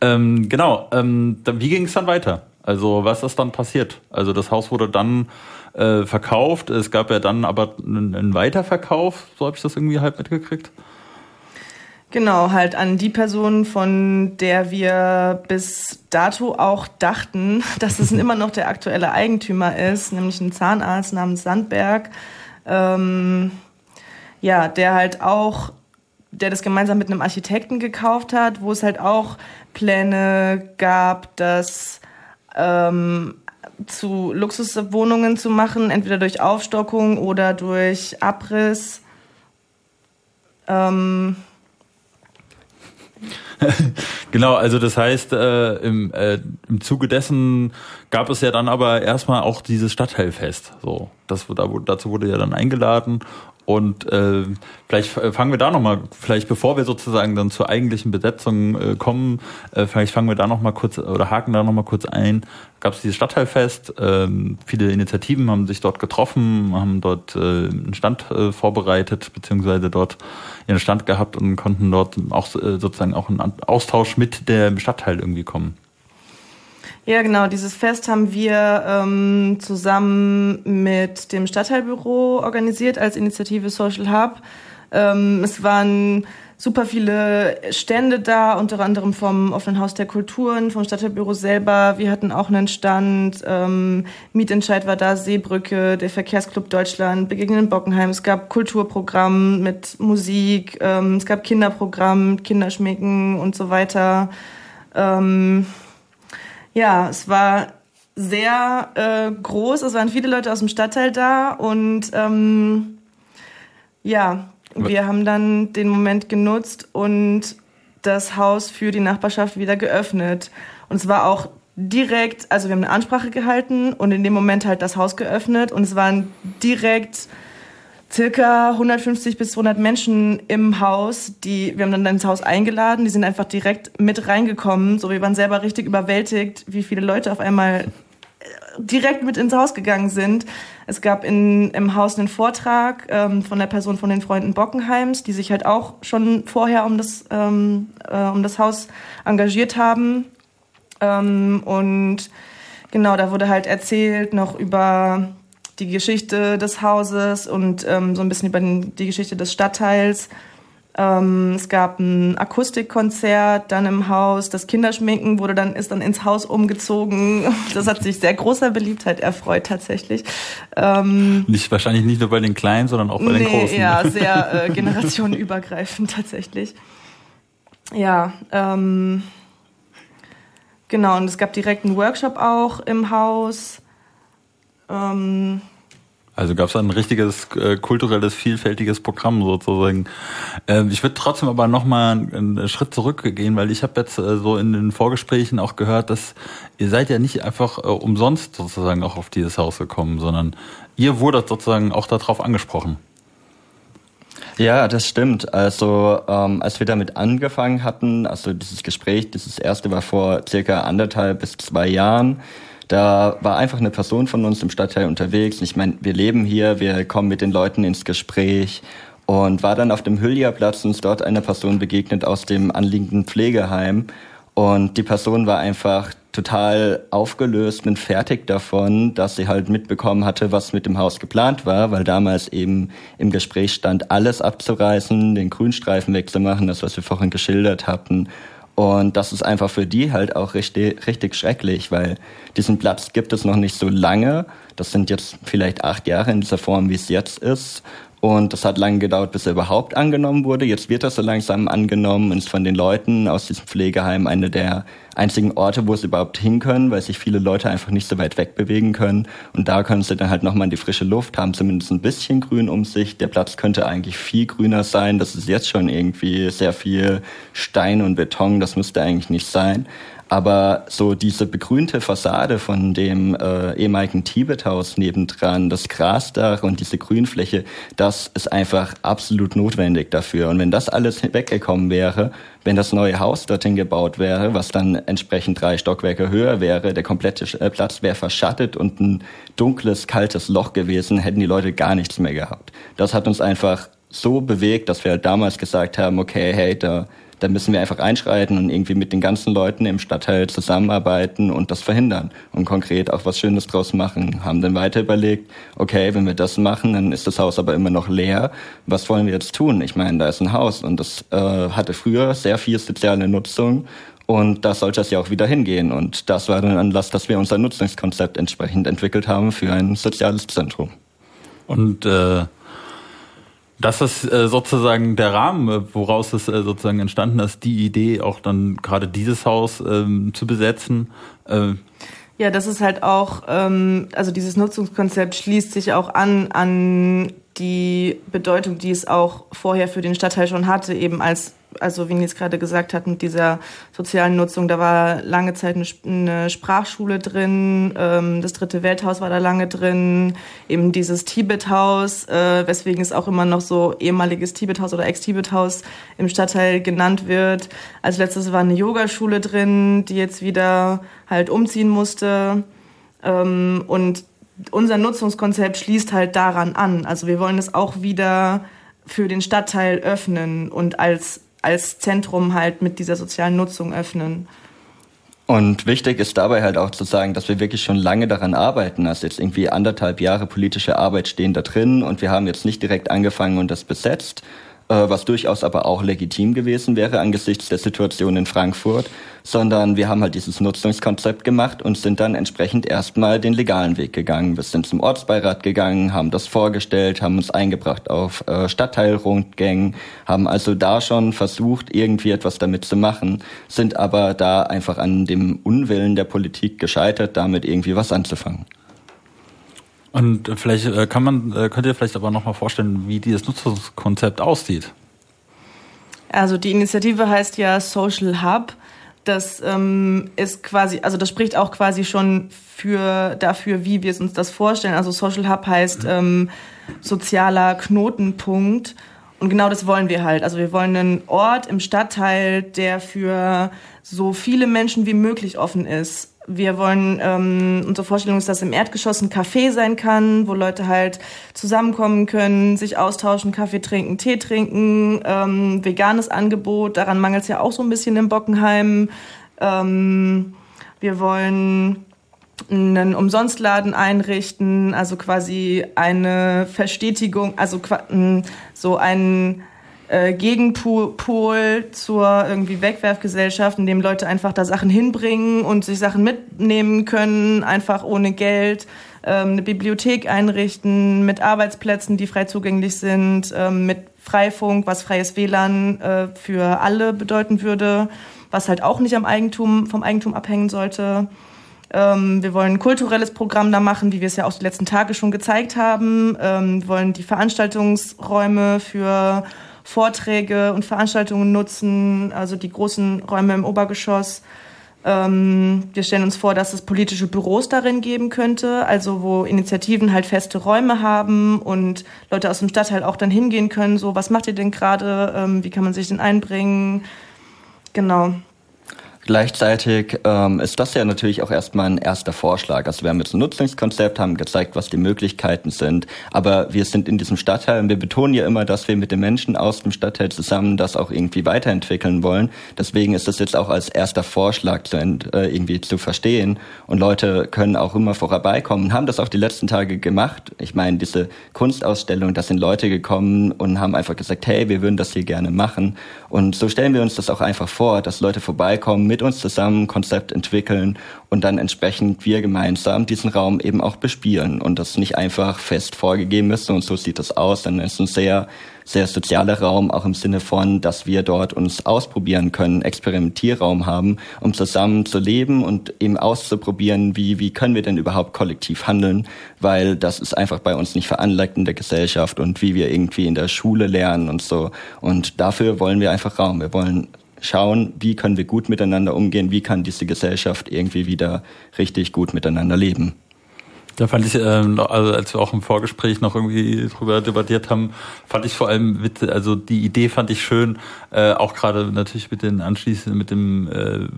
Ähm, genau, ähm, wie ging es dann weiter? Also was ist dann passiert? Also das Haus wurde dann äh, verkauft. Es gab ja dann aber einen Weiterverkauf, so habe ich das irgendwie halb mitgekriegt. Genau, halt an die Person, von der wir bis dato auch dachten, dass es immer noch der aktuelle Eigentümer ist, nämlich ein Zahnarzt namens Sandberg. Ähm, ja, der halt auch, der das gemeinsam mit einem Architekten gekauft hat, wo es halt auch Pläne gab, das ähm, zu Luxuswohnungen zu machen, entweder durch Aufstockung oder durch Abriss. Ähm, genau, also das heißt, äh, im, äh, im Zuge dessen gab es ja dann aber erstmal auch dieses Stadtteilfest. So, das, da, dazu wurde ja dann eingeladen und äh, vielleicht fangen wir da nochmal, vielleicht bevor wir sozusagen dann zur eigentlichen Besetzung äh, kommen, äh, vielleicht fangen wir da nochmal kurz oder haken da nochmal kurz ein. Gab es dieses Stadtteilfest, ähm, viele Initiativen haben sich dort getroffen, haben dort äh, einen Stand äh, vorbereitet, beziehungsweise dort ihren Stand gehabt und konnten dort auch äh, sozusagen auch einen Austausch mit dem Stadtteil irgendwie kommen. Ja, genau. Dieses Fest haben wir ähm, zusammen mit dem Stadtteilbüro organisiert als Initiative Social Hub. Ähm, es waren super viele Stände da, unter anderem vom Offenen Haus der Kulturen, vom Stadtteilbüro selber. Wir hatten auch einen Stand. Ähm, Mietentscheid war da, Seebrücke, der Verkehrsclub Deutschland, Begegnen in Bockenheim. Es gab Kulturprogramm mit Musik, ähm, es gab Kinderprogramm, Kinderschminken und so weiter. Ähm, ja, es war sehr äh, groß. Es waren viele Leute aus dem Stadtteil da und ähm, ja, wir haben dann den Moment genutzt und das Haus für die Nachbarschaft wieder geöffnet. Und es war auch direkt, also wir haben eine Ansprache gehalten und in dem Moment halt das Haus geöffnet und es waren direkt circa 150 bis 200 Menschen im Haus, die wir haben dann ins Haus eingeladen, die sind einfach direkt mit reingekommen, so wir waren selber richtig überwältigt, wie viele Leute auf einmal äh, direkt mit ins Haus gegangen sind. Es gab in, im Haus einen Vortrag ähm, von der Person von den Freunden Bockenheims, die sich halt auch schon vorher um das, ähm, äh, um das Haus engagiert haben. Ähm, und genau, da wurde halt erzählt noch über die Geschichte des Hauses und ähm, so ein bisschen über die Geschichte des Stadtteils. Ähm, es gab ein Akustikkonzert dann im Haus. Das Kinderschminken wurde dann, ist dann ins Haus umgezogen. Das hat sich sehr großer Beliebtheit erfreut tatsächlich. Ähm, nicht, wahrscheinlich nicht nur bei den Kleinen, sondern auch bei nee, den Großen. Ja, sehr äh, generationenübergreifend tatsächlich. Ja, ähm, genau. Und es gab direkt einen Workshop auch im Haus. Ähm, also gab es ein richtiges äh, kulturelles, vielfältiges Programm sozusagen. Ähm, ich würde trotzdem aber nochmal einen Schritt zurückgehen, weil ich habe jetzt äh, so in den Vorgesprächen auch gehört, dass ihr seid ja nicht einfach äh, umsonst sozusagen auch auf dieses Haus gekommen, sondern ihr wurdet sozusagen auch darauf angesprochen. Ja, das stimmt. Also ähm, als wir damit angefangen hatten, also dieses Gespräch, dieses erste war vor circa anderthalb bis zwei Jahren, da war einfach eine Person von uns im Stadtteil unterwegs. Ich meine, wir leben hier, wir kommen mit den Leuten ins Gespräch und war dann auf dem Hüllierplatz uns dort einer Person begegnet aus dem anliegenden Pflegeheim. Und die Person war einfach total aufgelöst und fertig davon, dass sie halt mitbekommen hatte, was mit dem Haus geplant war, weil damals eben im Gespräch stand, alles abzureißen, den Grünstreifen wegzumachen, das, was wir vorhin geschildert hatten, und das ist einfach für die halt auch richtig, richtig schrecklich, weil diesen Platz gibt es noch nicht so lange. Das sind jetzt vielleicht acht Jahre in dieser Form, wie es jetzt ist. Und das hat lange gedauert, bis er überhaupt angenommen wurde. Jetzt wird er so langsam angenommen und ist von den Leuten aus diesem Pflegeheim eine der einzigen Orte, wo sie überhaupt hin können, weil sich viele Leute einfach nicht so weit wegbewegen können. Und da können sie dann halt nochmal in die frische Luft, haben zumindest ein bisschen Grün um sich. Der Platz könnte eigentlich viel grüner sein. Das ist jetzt schon irgendwie sehr viel Stein und Beton. Das müsste eigentlich nicht sein. Aber so diese begrünte Fassade von dem äh, ehemaligen Tibethaus nebendran, das Grasdach und diese Grünfläche, das ist einfach absolut notwendig dafür. Und wenn das alles weggekommen wäre, wenn das neue Haus dorthin gebaut wäre, was dann entsprechend drei Stockwerke höher wäre, der komplette äh, Platz wäre verschattet und ein dunkles, kaltes Loch gewesen, hätten die Leute gar nichts mehr gehabt. Das hat uns einfach so bewegt, dass wir halt damals gesagt haben, okay, hey, da da müssen wir einfach einschreiten und irgendwie mit den ganzen Leuten im Stadtteil zusammenarbeiten und das verhindern und konkret auch was Schönes draus machen. Haben dann weiter überlegt, okay, wenn wir das machen, dann ist das Haus aber immer noch leer. Was wollen wir jetzt tun? Ich meine, da ist ein Haus und das äh, hatte früher sehr viel soziale Nutzung und da sollte es ja auch wieder hingehen. Und das war dann Anlass, dass wir unser Nutzungskonzept entsprechend entwickelt haben für ein soziales Zentrum. Und äh, das ist äh, sozusagen der Rahmen, äh, woraus es äh, sozusagen entstanden ist, die Idee, auch dann gerade dieses Haus ähm, zu besetzen. Ja, das ist halt auch, ähm, also dieses Nutzungskonzept schließt sich auch an an die Bedeutung, die es auch vorher für den Stadtteil schon hatte, eben als, also wie Nils gerade gesagt hat, mit dieser sozialen Nutzung, da war lange Zeit eine, Sp- eine Sprachschule drin, ähm, das dritte Welthaus war da lange drin, eben dieses Tibet-Haus, äh, weswegen es auch immer noch so ehemaliges Tibet-Haus oder Ex-Tibet-Haus im Stadtteil genannt wird. Als letztes war eine Yogaschule drin, die jetzt wieder halt umziehen musste. Ähm, und unser Nutzungskonzept schließt halt daran an. Also wir wollen es auch wieder für den Stadtteil öffnen und als, als Zentrum halt mit dieser sozialen Nutzung öffnen. Und wichtig ist dabei halt auch zu sagen, dass wir wirklich schon lange daran arbeiten. Also jetzt irgendwie anderthalb Jahre politische Arbeit stehen da drin und wir haben jetzt nicht direkt angefangen und das besetzt, was durchaus aber auch legitim gewesen wäre angesichts der Situation in Frankfurt, sondern wir haben halt dieses Nutzungskonzept gemacht und sind dann entsprechend erstmal den legalen Weg gegangen. Wir sind zum Ortsbeirat gegangen, haben das vorgestellt, haben uns eingebracht auf äh, Stadtteilrundgängen, haben also da schon versucht, irgendwie etwas damit zu machen, sind aber da einfach an dem Unwillen der Politik gescheitert, damit irgendwie was anzufangen. Und vielleicht äh, kann man, äh, könnt ihr vielleicht aber nochmal vorstellen, wie dieses Nutzungskonzept aussieht. Also die Initiative heißt ja Social Hub. Das ähm, ist quasi, also das spricht auch quasi schon für dafür, wie wir uns das vorstellen. Also Social Hub heißt ähm, sozialer Knotenpunkt. Und genau das wollen wir halt. Also wir wollen einen Ort im Stadtteil, der für so viele Menschen wie möglich offen ist. Wir wollen, ähm, unsere Vorstellung ist, dass im Erdgeschoss ein Café sein kann, wo Leute halt zusammenkommen können, sich austauschen, Kaffee trinken, Tee trinken, ähm, veganes Angebot, daran mangelt es ja auch so ein bisschen in Bockenheim. Ähm, wir wollen einen Umsonstladen einrichten, also quasi eine Verstetigung, also so ein äh, Gegenpol zur irgendwie Wegwerfgesellschaft, in dem Leute einfach da Sachen hinbringen und sich Sachen mitnehmen können, einfach ohne Geld. Ähm, eine Bibliothek einrichten mit Arbeitsplätzen, die frei zugänglich sind, ähm, mit Freifunk, was freies WLAN äh, für alle bedeuten würde, was halt auch nicht am Eigentum, vom Eigentum abhängen sollte. Ähm, wir wollen ein kulturelles Programm da machen, wie wir es ja auch die letzten Tage schon gezeigt haben. Wir wollen die Veranstaltungsräume für Vorträge und Veranstaltungen nutzen, also die großen Räume im Obergeschoss. Ähm, wir stellen uns vor, dass es politische Büros darin geben könnte, also wo Initiativen halt feste Räume haben und Leute aus dem Stadtteil auch dann hingehen können, so was macht ihr denn gerade, ähm, wie kann man sich denn einbringen? Genau. Gleichzeitig ähm, ist das ja natürlich auch erstmal ein erster Vorschlag. Also wir haben jetzt ein Nutzungskonzept, haben gezeigt, was die Möglichkeiten sind, aber wir sind in diesem Stadtteil und wir betonen ja immer, dass wir mit den Menschen aus dem Stadtteil zusammen das auch irgendwie weiterentwickeln wollen. Deswegen ist das jetzt auch als erster Vorschlag zu, äh, irgendwie zu verstehen und Leute können auch immer vorbeikommen, haben das auch die letzten Tage gemacht. Ich meine, diese Kunstausstellung, da sind Leute gekommen und haben einfach gesagt, hey, wir würden das hier gerne machen und so stellen wir uns das auch einfach vor, dass Leute vorbeikommen, mit uns zusammen ein Konzept entwickeln und dann entsprechend wir gemeinsam diesen Raum eben auch bespielen und das nicht einfach fest vorgegeben ist und so sieht das aus, dann ist ein sehr, sehr sozialer Raum, auch im Sinne von, dass wir dort uns ausprobieren können, Experimentierraum haben, um zusammen zu leben und eben auszuprobieren, wie, wie können wir denn überhaupt kollektiv handeln, weil das ist einfach bei uns nicht veranlagt in der Gesellschaft und wie wir irgendwie in der Schule lernen und so. Und dafür wollen wir einfach Raum. Wir wollen schauen, wie können wir gut miteinander umgehen, wie kann diese Gesellschaft irgendwie wieder richtig gut miteinander leben. Da fand ich, ähm, also als wir auch im Vorgespräch noch irgendwie drüber debattiert haben, fand ich vor allem, witzig, also die Idee fand ich schön, äh, auch gerade natürlich mit den anschließend mit dem äh,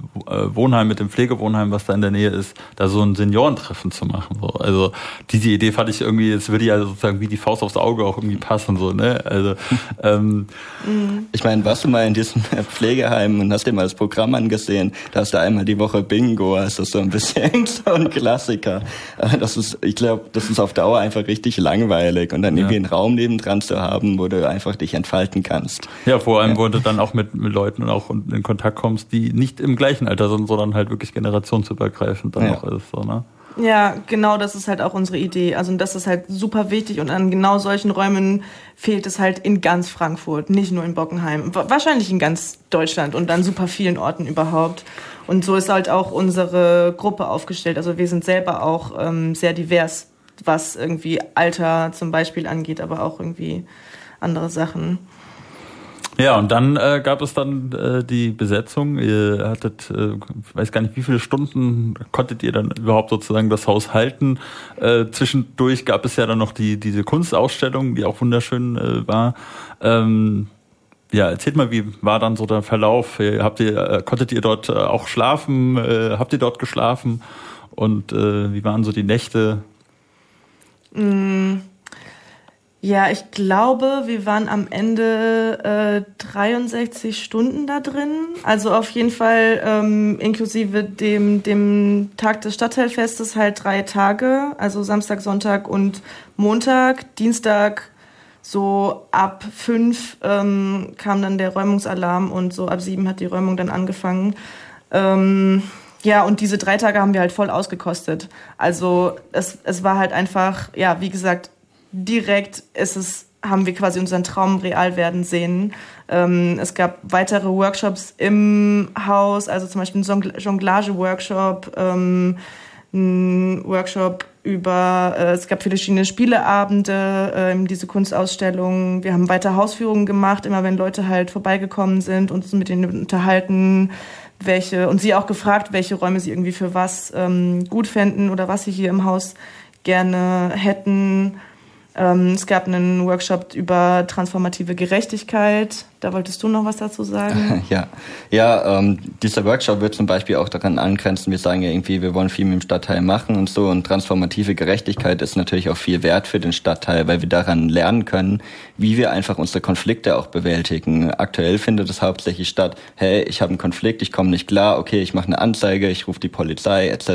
Wohnheim, mit dem Pflegewohnheim, was da in der Nähe ist, da so ein Seniorentreffen zu machen. So. Also diese Idee fand ich irgendwie, es würde ja sozusagen wie die Faust aufs Auge auch irgendwie passen. So, ne? Also ähm, Ich meine, warst du mal in diesem Pflegeheim und hast dir mal das Programm angesehen, da hast du einmal die Woche Bingo, also so ein bisschen so ein Klassiker. Äh, Das ist, ich glaube, das ist auf Dauer einfach richtig langweilig und dann Ja. irgendwie einen Raum nebendran zu haben, wo du einfach dich entfalten kannst. Ja, vor allem, wo du dann auch mit, mit Leuten auch in Kontakt kommst, die nicht im gleichen Alter sind, sondern halt wirklich generationsübergreifend dann Ja. auch ist. So, ne? Ja, genau, das ist halt auch unsere Idee. Also das ist halt super wichtig und an genau solchen Räumen fehlt es halt in ganz Frankfurt, nicht nur in Bockenheim, wa- wahrscheinlich in ganz Deutschland und an super vielen Orten überhaupt. Und so ist halt auch unsere Gruppe aufgestellt. Also wir sind selber auch ähm, sehr divers, was irgendwie Alter zum Beispiel angeht, aber auch irgendwie andere Sachen. Ja, und dann äh, gab es dann äh, die Besetzung. Ihr hattet, äh, weiß gar nicht, wie viele Stunden konntet ihr dann überhaupt sozusagen das Haus halten. Äh, zwischendurch gab es ja dann noch die diese Kunstausstellung, die auch wunderschön äh, war. Ähm, ja, erzählt mal, wie war dann so der Verlauf? Äh, Habt ihr, äh, konntet ihr dort äh, auch schlafen? Habt ihr dort geschlafen? Und äh, wie waren so die Nächte? Ja, ich glaube, wir waren am Ende äh, 63 Stunden da drin. Also auf jeden Fall ähm, inklusive dem, dem Tag des Stadtteilfestes halt drei Tage. Also Samstag, Sonntag und Montag. Dienstag so ab fünf ähm, kam dann der Räumungsalarm und so ab sieben hat die Räumung dann angefangen. Ähm, ja, und diese drei Tage haben wir halt voll ausgekostet. Also es, es war halt einfach, ja, wie gesagt, direkt ist es, haben wir quasi unseren Traum real werden sehen. Ähm, es gab weitere Workshops im Haus, also zum Beispiel Jongl- Jonglage-Workshop, ähm, ein Workshop über, äh, es gab viele verschiedene Spieleabende, ähm, diese Kunstausstellung. Wir haben weiter Hausführungen gemacht, immer wenn Leute halt vorbeigekommen sind, uns mit denen unterhalten, welche, und sie auch gefragt, welche Räume sie irgendwie für was ähm, gut fänden oder was sie hier im Haus gerne hätten. Ähm, es gab einen Workshop über transformative Gerechtigkeit. Da wolltest du noch was dazu sagen? Ja, ja ähm, dieser Workshop wird zum Beispiel auch daran angrenzen, wir sagen ja irgendwie, wir wollen viel mit dem Stadtteil machen und so und transformative Gerechtigkeit ist natürlich auch viel wert für den Stadtteil, weil wir daran lernen können, wie wir einfach unsere Konflikte auch bewältigen. Aktuell findet es hauptsächlich statt, hey, ich habe einen Konflikt, ich komme nicht klar, okay, ich mache eine Anzeige, ich rufe die Polizei etc.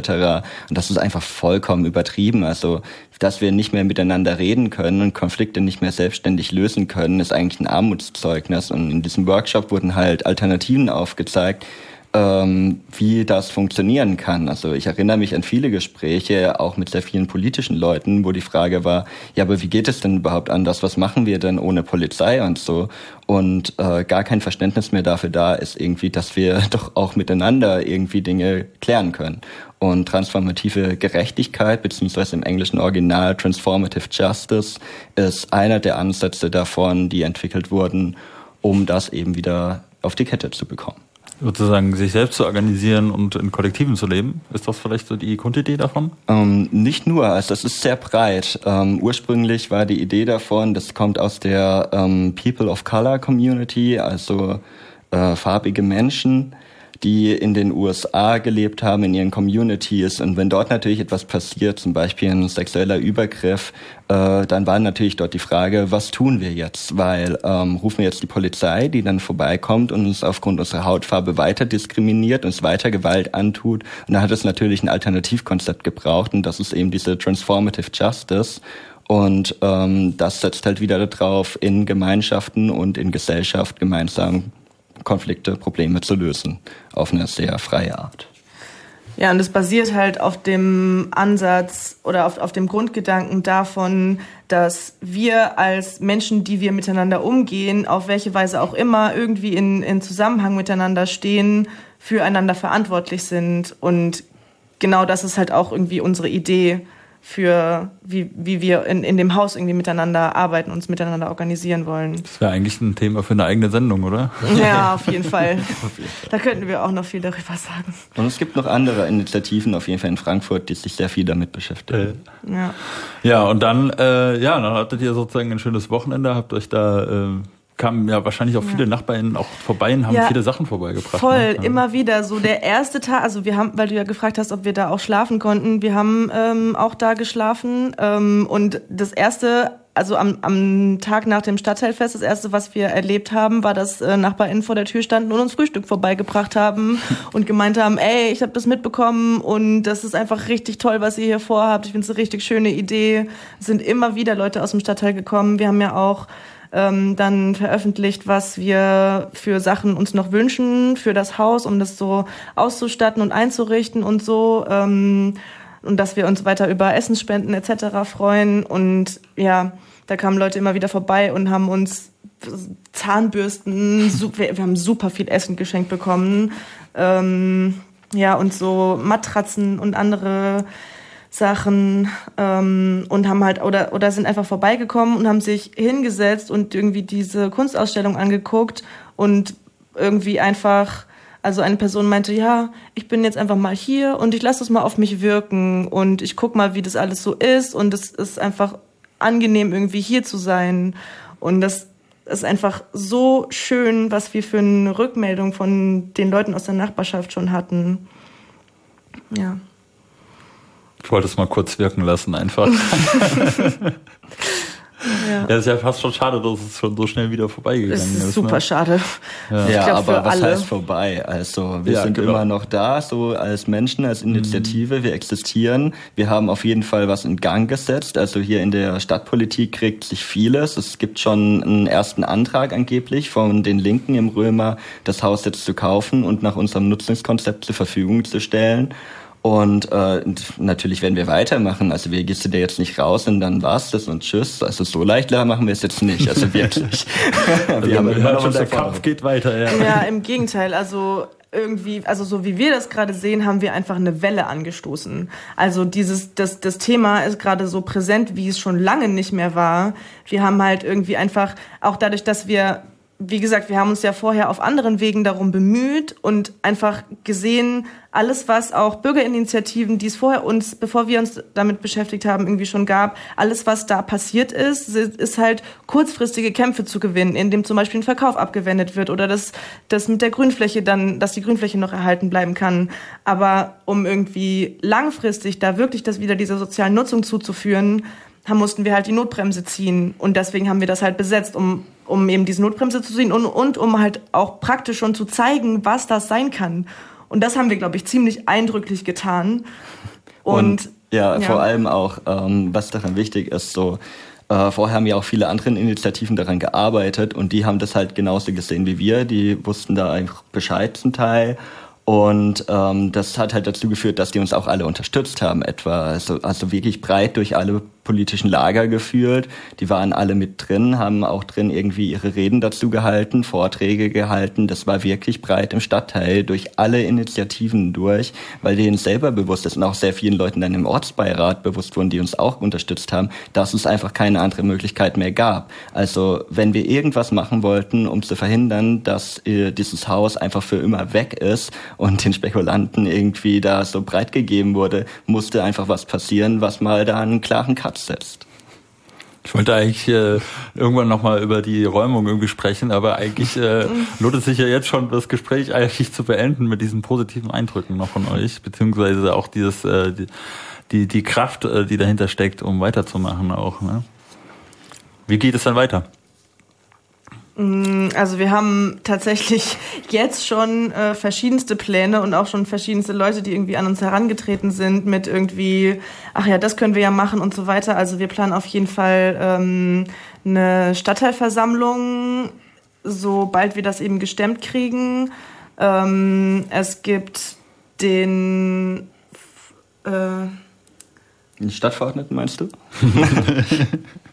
Und das ist einfach vollkommen übertrieben. Also, dass wir nicht mehr miteinander reden können und Konflikte nicht mehr selbstständig lösen können, ist eigentlich ein Armutszeugnis. Und in diesem Workshop wurden halt Alternativen aufgezeigt, ähm, wie das funktionieren kann. Also ich erinnere mich an viele Gespräche, auch mit sehr vielen politischen Leuten, wo die Frage war, ja, aber wie geht es denn überhaupt anders? Was machen wir denn ohne Polizei und so? Und äh, gar kein Verständnis mehr dafür da ist irgendwie, dass wir doch auch miteinander irgendwie Dinge klären können. Und transformative Gerechtigkeit, beziehungsweise im englischen Original Transformative Justice, ist einer der Ansätze davon, die entwickelt wurden, um das eben wieder auf die Kette zu bekommen. Sozusagen sich selbst zu organisieren und in Kollektiven zu leben. Ist das vielleicht so die Grundidee davon? Ähm, nicht nur, also das ist sehr breit. Ähm, ursprünglich war die Idee davon, das kommt aus der ähm, People of Color Community, also äh, farbige Menschen, die in den USA gelebt haben, in ihren Communities. Und wenn dort natürlich etwas passiert, zum Beispiel ein sexueller Übergriff, äh, dann war natürlich dort die Frage, was tun wir jetzt? Weil ähm, rufen wir jetzt die Polizei, die dann vorbeikommt und uns aufgrund unserer Hautfarbe weiter diskriminiert, uns weiter Gewalt antut. Und da hat es natürlich ein Alternativkonzept gebraucht und das ist eben diese Transformative Justice. Und ähm, das setzt halt wieder darauf, in Gemeinschaften und in Gesellschaft gemeinsam Konflikte, Probleme zu lösen, auf eine sehr freie Art. Ja, und es basiert halt auf dem Ansatz oder auf, auf dem Grundgedanken davon, dass wir als Menschen, die wir miteinander umgehen, auf welche Weise auch immer irgendwie in, in Zusammenhang miteinander stehen, füreinander verantwortlich sind. Und genau das ist halt auch irgendwie unsere Idee, für wie, wie wir in, in dem Haus irgendwie miteinander arbeiten, uns miteinander organisieren wollen. Das wäre eigentlich ein Thema für eine eigene Sendung, oder? Ja, auf jeden Fall. Da könnten wir auch noch viel darüber sagen. Und es gibt noch andere Initiativen auf jeden Fall in Frankfurt, die sich sehr viel damit beschäftigen. Ja. Ja, und dann, äh, ja, dann hattet ihr sozusagen ein schönes Wochenende, habt euch da, äh, kamen ja wahrscheinlich auch viele Nachbarn auch vorbei und haben Ja, viele Sachen vorbeigebracht. Voll, ne? Immer wieder. So der erste Tag, also wir haben, weil du ja gefragt hast, ob wir da auch schlafen konnten, wir haben ähm, auch da geschlafen. Ähm, und das erste, also am, am Tag nach dem Stadtteilfest, das erste, was wir erlebt haben, war, dass äh, NachbarInnen vor der Tür standen und uns Frühstück vorbeigebracht haben und gemeint haben, ey, ich habe das mitbekommen und das ist einfach richtig toll, was ihr hier vorhabt. Ich finde es eine richtig schöne Idee. Es sind immer wieder Leute aus dem Stadtteil gekommen. Wir haben ja auch ähm, dann veröffentlicht, was wir für Sachen uns noch wünschen für das Haus, um das so auszustatten und einzurichten und so. Ähm, und dass wir uns weiter über Essensspenden etc. freuen. Und ja, da kamen Leute immer wieder vorbei und haben uns Zahnbürsten, wir, wir haben super viel Essen geschenkt bekommen. Ähm, ja, und so Matratzen und andere Sachen ähm, und haben halt oder oder sind einfach vorbeigekommen und haben sich hingesetzt und irgendwie diese Kunstausstellung angeguckt und irgendwie einfach also eine Person meinte ja ich bin jetzt einfach mal hier und ich lasse es mal auf mich wirken und ich guck mal wie das alles so ist und es ist einfach angenehm irgendwie hier zu sein. Und das ist einfach so schön was wir für eine Rückmeldung von den Leuten aus der Nachbarschaft schon hatten. Ja Ich wollte es mal kurz wirken lassen, einfach. ja. Ja, ist ja fast schon schade, dass es schon so schnell wieder vorbeigegangen ist. ist super ne? schade. Ja, Ich glaub, aber was alle. heißt vorbei? Also wir Ja, sind genau. immer noch da, so als Menschen, als Initiative, wir existieren. Wir haben auf jeden Fall was in Gang gesetzt. Also hier in der Stadtpolitik kriegt sich vieles. Es gibt schon einen ersten Antrag angeblich von den Linken im Römer, das Haus jetzt zu kaufen und nach unserem Nutzungskonzept zur Verfügung zu stellen. Und äh, natürlich werden wir weitermachen. Also wir gehst du dir jetzt nicht raus und dann war's das und tschüss. Also so leicht machen wir es jetzt nicht. Also wirklich. Also wir haben man immer noch der Kampf geht weiter, ja. Ja, im Gegenteil. Also irgendwie, also so wie wir das gerade sehen, haben wir einfach eine Welle angestoßen. Also dieses, das, das Thema ist gerade so präsent, wie es schon lange nicht mehr war. Wir haben halt irgendwie einfach, auch dadurch, dass wir, wie gesagt, wir haben uns ja vorher auf anderen Wegen darum bemüht und einfach gesehen, alles, was auch Bürgerinitiativen, die es vorher uns, bevor wir uns damit beschäftigt haben, irgendwie schon gab, alles, was da passiert ist, ist halt kurzfristige Kämpfe zu gewinnen, indem zum Beispiel ein Verkauf abgewendet wird oder dass das mit der Grünfläche dann, dass die Grünfläche noch erhalten bleiben kann. Aber um irgendwie langfristig da wirklich das wieder dieser sozialen Nutzung zuzuführen, haben, mussten wir halt die Notbremse ziehen. Und deswegen haben wir das halt besetzt, um, um eben diese Notbremse zu ziehen und, und um halt auch praktisch schon zu zeigen, was das sein kann. Und das haben wir, glaube ich, ziemlich eindrücklich getan. Und, ja, vor allem auch, ähm, was daran wichtig ist, so äh, vorher haben ja auch viele andere Initiativen daran gearbeitet und die haben das halt genauso gesehen wie wir. Die wussten da einfach Bescheid zum Teil. Und ähm, das hat halt dazu geführt, dass die uns auch alle unterstützt haben, etwa. Also, also wirklich breit durch alle politischen Lager geführt. Die waren alle mit drin, haben auch drin irgendwie ihre Reden dazu gehalten, Vorträge gehalten. Das war wirklich breit im Stadtteil durch alle Initiativen durch, weil denen selber bewusst ist und auch sehr vielen Leuten dann im Ortsbeirat bewusst wurden, die uns auch unterstützt haben, dass es einfach keine andere Möglichkeit mehr gab. Also wenn wir irgendwas machen wollten, um zu verhindern, dass äh, dieses Haus einfach für immer weg ist und den Spekulanten irgendwie da so breit gegeben wurde, musste einfach was passieren, was mal da einen klaren Cut setzt. Ich wollte eigentlich äh, irgendwann nochmal über die Räumung irgendwie sprechen, aber eigentlich äh, lohnt es sich ja jetzt schon, das Gespräch eigentlich zu beenden mit diesen positiven Eindrücken noch von euch, beziehungsweise auch dieses, äh, die, die, die Kraft, äh, die dahinter steckt, um weiterzumachen auch. Ne? Wie geht es dann weiter? Also wir haben tatsächlich jetzt schon äh, verschiedenste Pläne und auch schon verschiedenste Leute, die irgendwie an uns herangetreten sind mit irgendwie, ach ja, das können wir ja machen und so weiter. Also wir planen auf jeden Fall ähm, eine Stadtteilversammlung, sobald wir das eben gestemmt kriegen. Ähm, es gibt den äh, Den Stadtverordneten meinst du?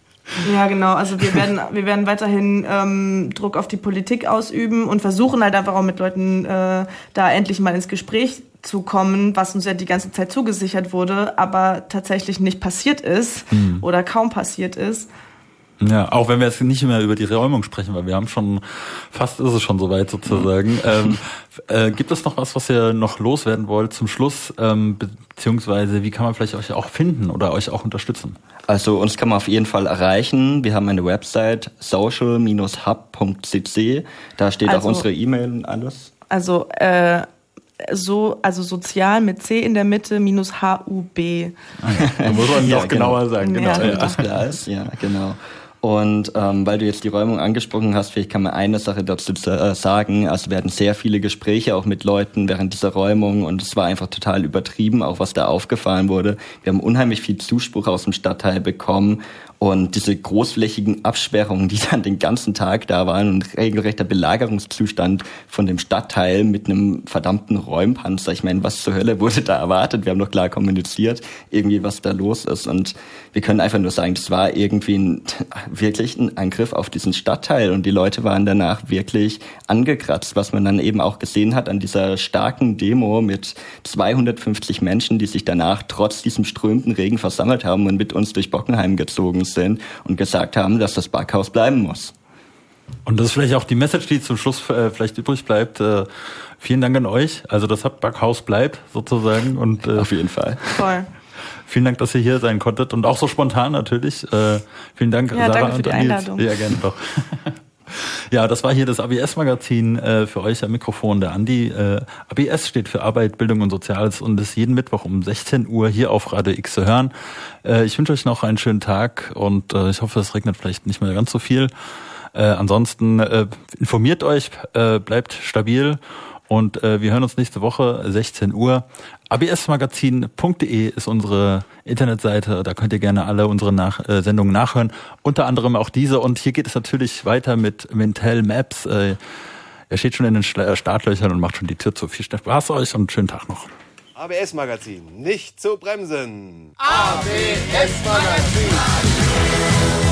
Ja, genau. Also wir werden, wir werden weiterhin ähm, Druck auf die Politik ausüben und versuchen halt einfach auch mit Leuten äh, da endlich mal ins Gespräch zu kommen, was uns ja die ganze Zeit zugesichert wurde, aber tatsächlich nicht passiert ist oder kaum passiert ist. Ja, auch wenn wir jetzt nicht mehr über die Räumung sprechen, weil wir haben schon, fast ist es schon soweit sozusagen. Ähm, äh, gibt es noch was, was ihr noch loswerden wollt zum Schluss? Ähm, beziehungsweise wie kann man vielleicht euch auch finden oder euch auch unterstützen? Also uns kann man auf jeden Fall erreichen. Wir haben eine Website social-hub.cc. Da steht auch Also- unsere E-Mail und alles. Also äh, so, also sozial mit C in der Mitte minus HUB. Da muss man Ja, noch genauer sagen. Genau. Ja. Ja. Das klar ist, ja, genau. Und ähm, weil du jetzt die Räumung angesprochen hast, vielleicht kann man eine Sache dazu äh, sagen. Also wir hatten sehr viele Gespräche auch mit Leuten während dieser Räumung und es war einfach total übertrieben, auch was da aufgefahren wurde. Wir haben unheimlich viel Zuspruch aus dem Stadtteil bekommen und diese großflächigen Absperrungen, die dann den ganzen Tag da waren und regelrechter Belagerungszustand von dem Stadtteil mit einem verdammten Räumpanzer. Ich meine, was zur Hölle wurde da erwartet? Wir haben doch klar kommuniziert, irgendwie was da los ist. Und wir können einfach nur sagen, das war irgendwie ein, wirklich ein Angriff auf diesen Stadtteil und die Leute waren danach wirklich angekratzt, was man dann eben auch gesehen hat an dieser starken Demo mit 250 Menschen, die sich danach trotz diesem strömenden Regen versammelt haben und mit uns durch Bockenheim gezogen sind und gesagt haben, dass das Backhaus bleiben muss. Und das ist vielleicht auch die Message, die zum Schluss äh, vielleicht übrig bleibt. Äh, vielen Dank an euch. Also das Backhaus bleibt sozusagen und äh, Auf jeden Fall. Voll. Vielen Dank, dass ihr hier sein konntet und auch so spontan natürlich. Äh, vielen Dank, Ja, Sarah danke für und. Einladung. Ja, gerne doch. Ja, das war hier das ABS-Magazin äh, für euch am Mikrofon, der Andi. Äh, ABS steht für Arbeit, Bildung und Soziales und ist jeden Mittwoch um 16 Uhr hier auf Radio X zu hören. Äh, ich wünsche euch noch einen schönen Tag und äh, ich hoffe, es regnet vielleicht nicht mehr ganz so viel. Äh, ansonsten äh, informiert euch, bleibt stabil und äh, wir hören uns nächste Woche 16 Uhr. absmagazin.de ist unsere Internetseite. Da könnt ihr gerne alle unsere Nach äh, Sendungen nachhören. Unter anderem auch diese. Und hier geht es natürlich weiter mit Mental Maps. Äh, er steht schon in den Schla- äh, Startlöchern und macht schon die Tür zu. Viel Spaß euch und einen schönen Tag noch. ABS Magazin, nicht zu bremsen. ABS Magazin.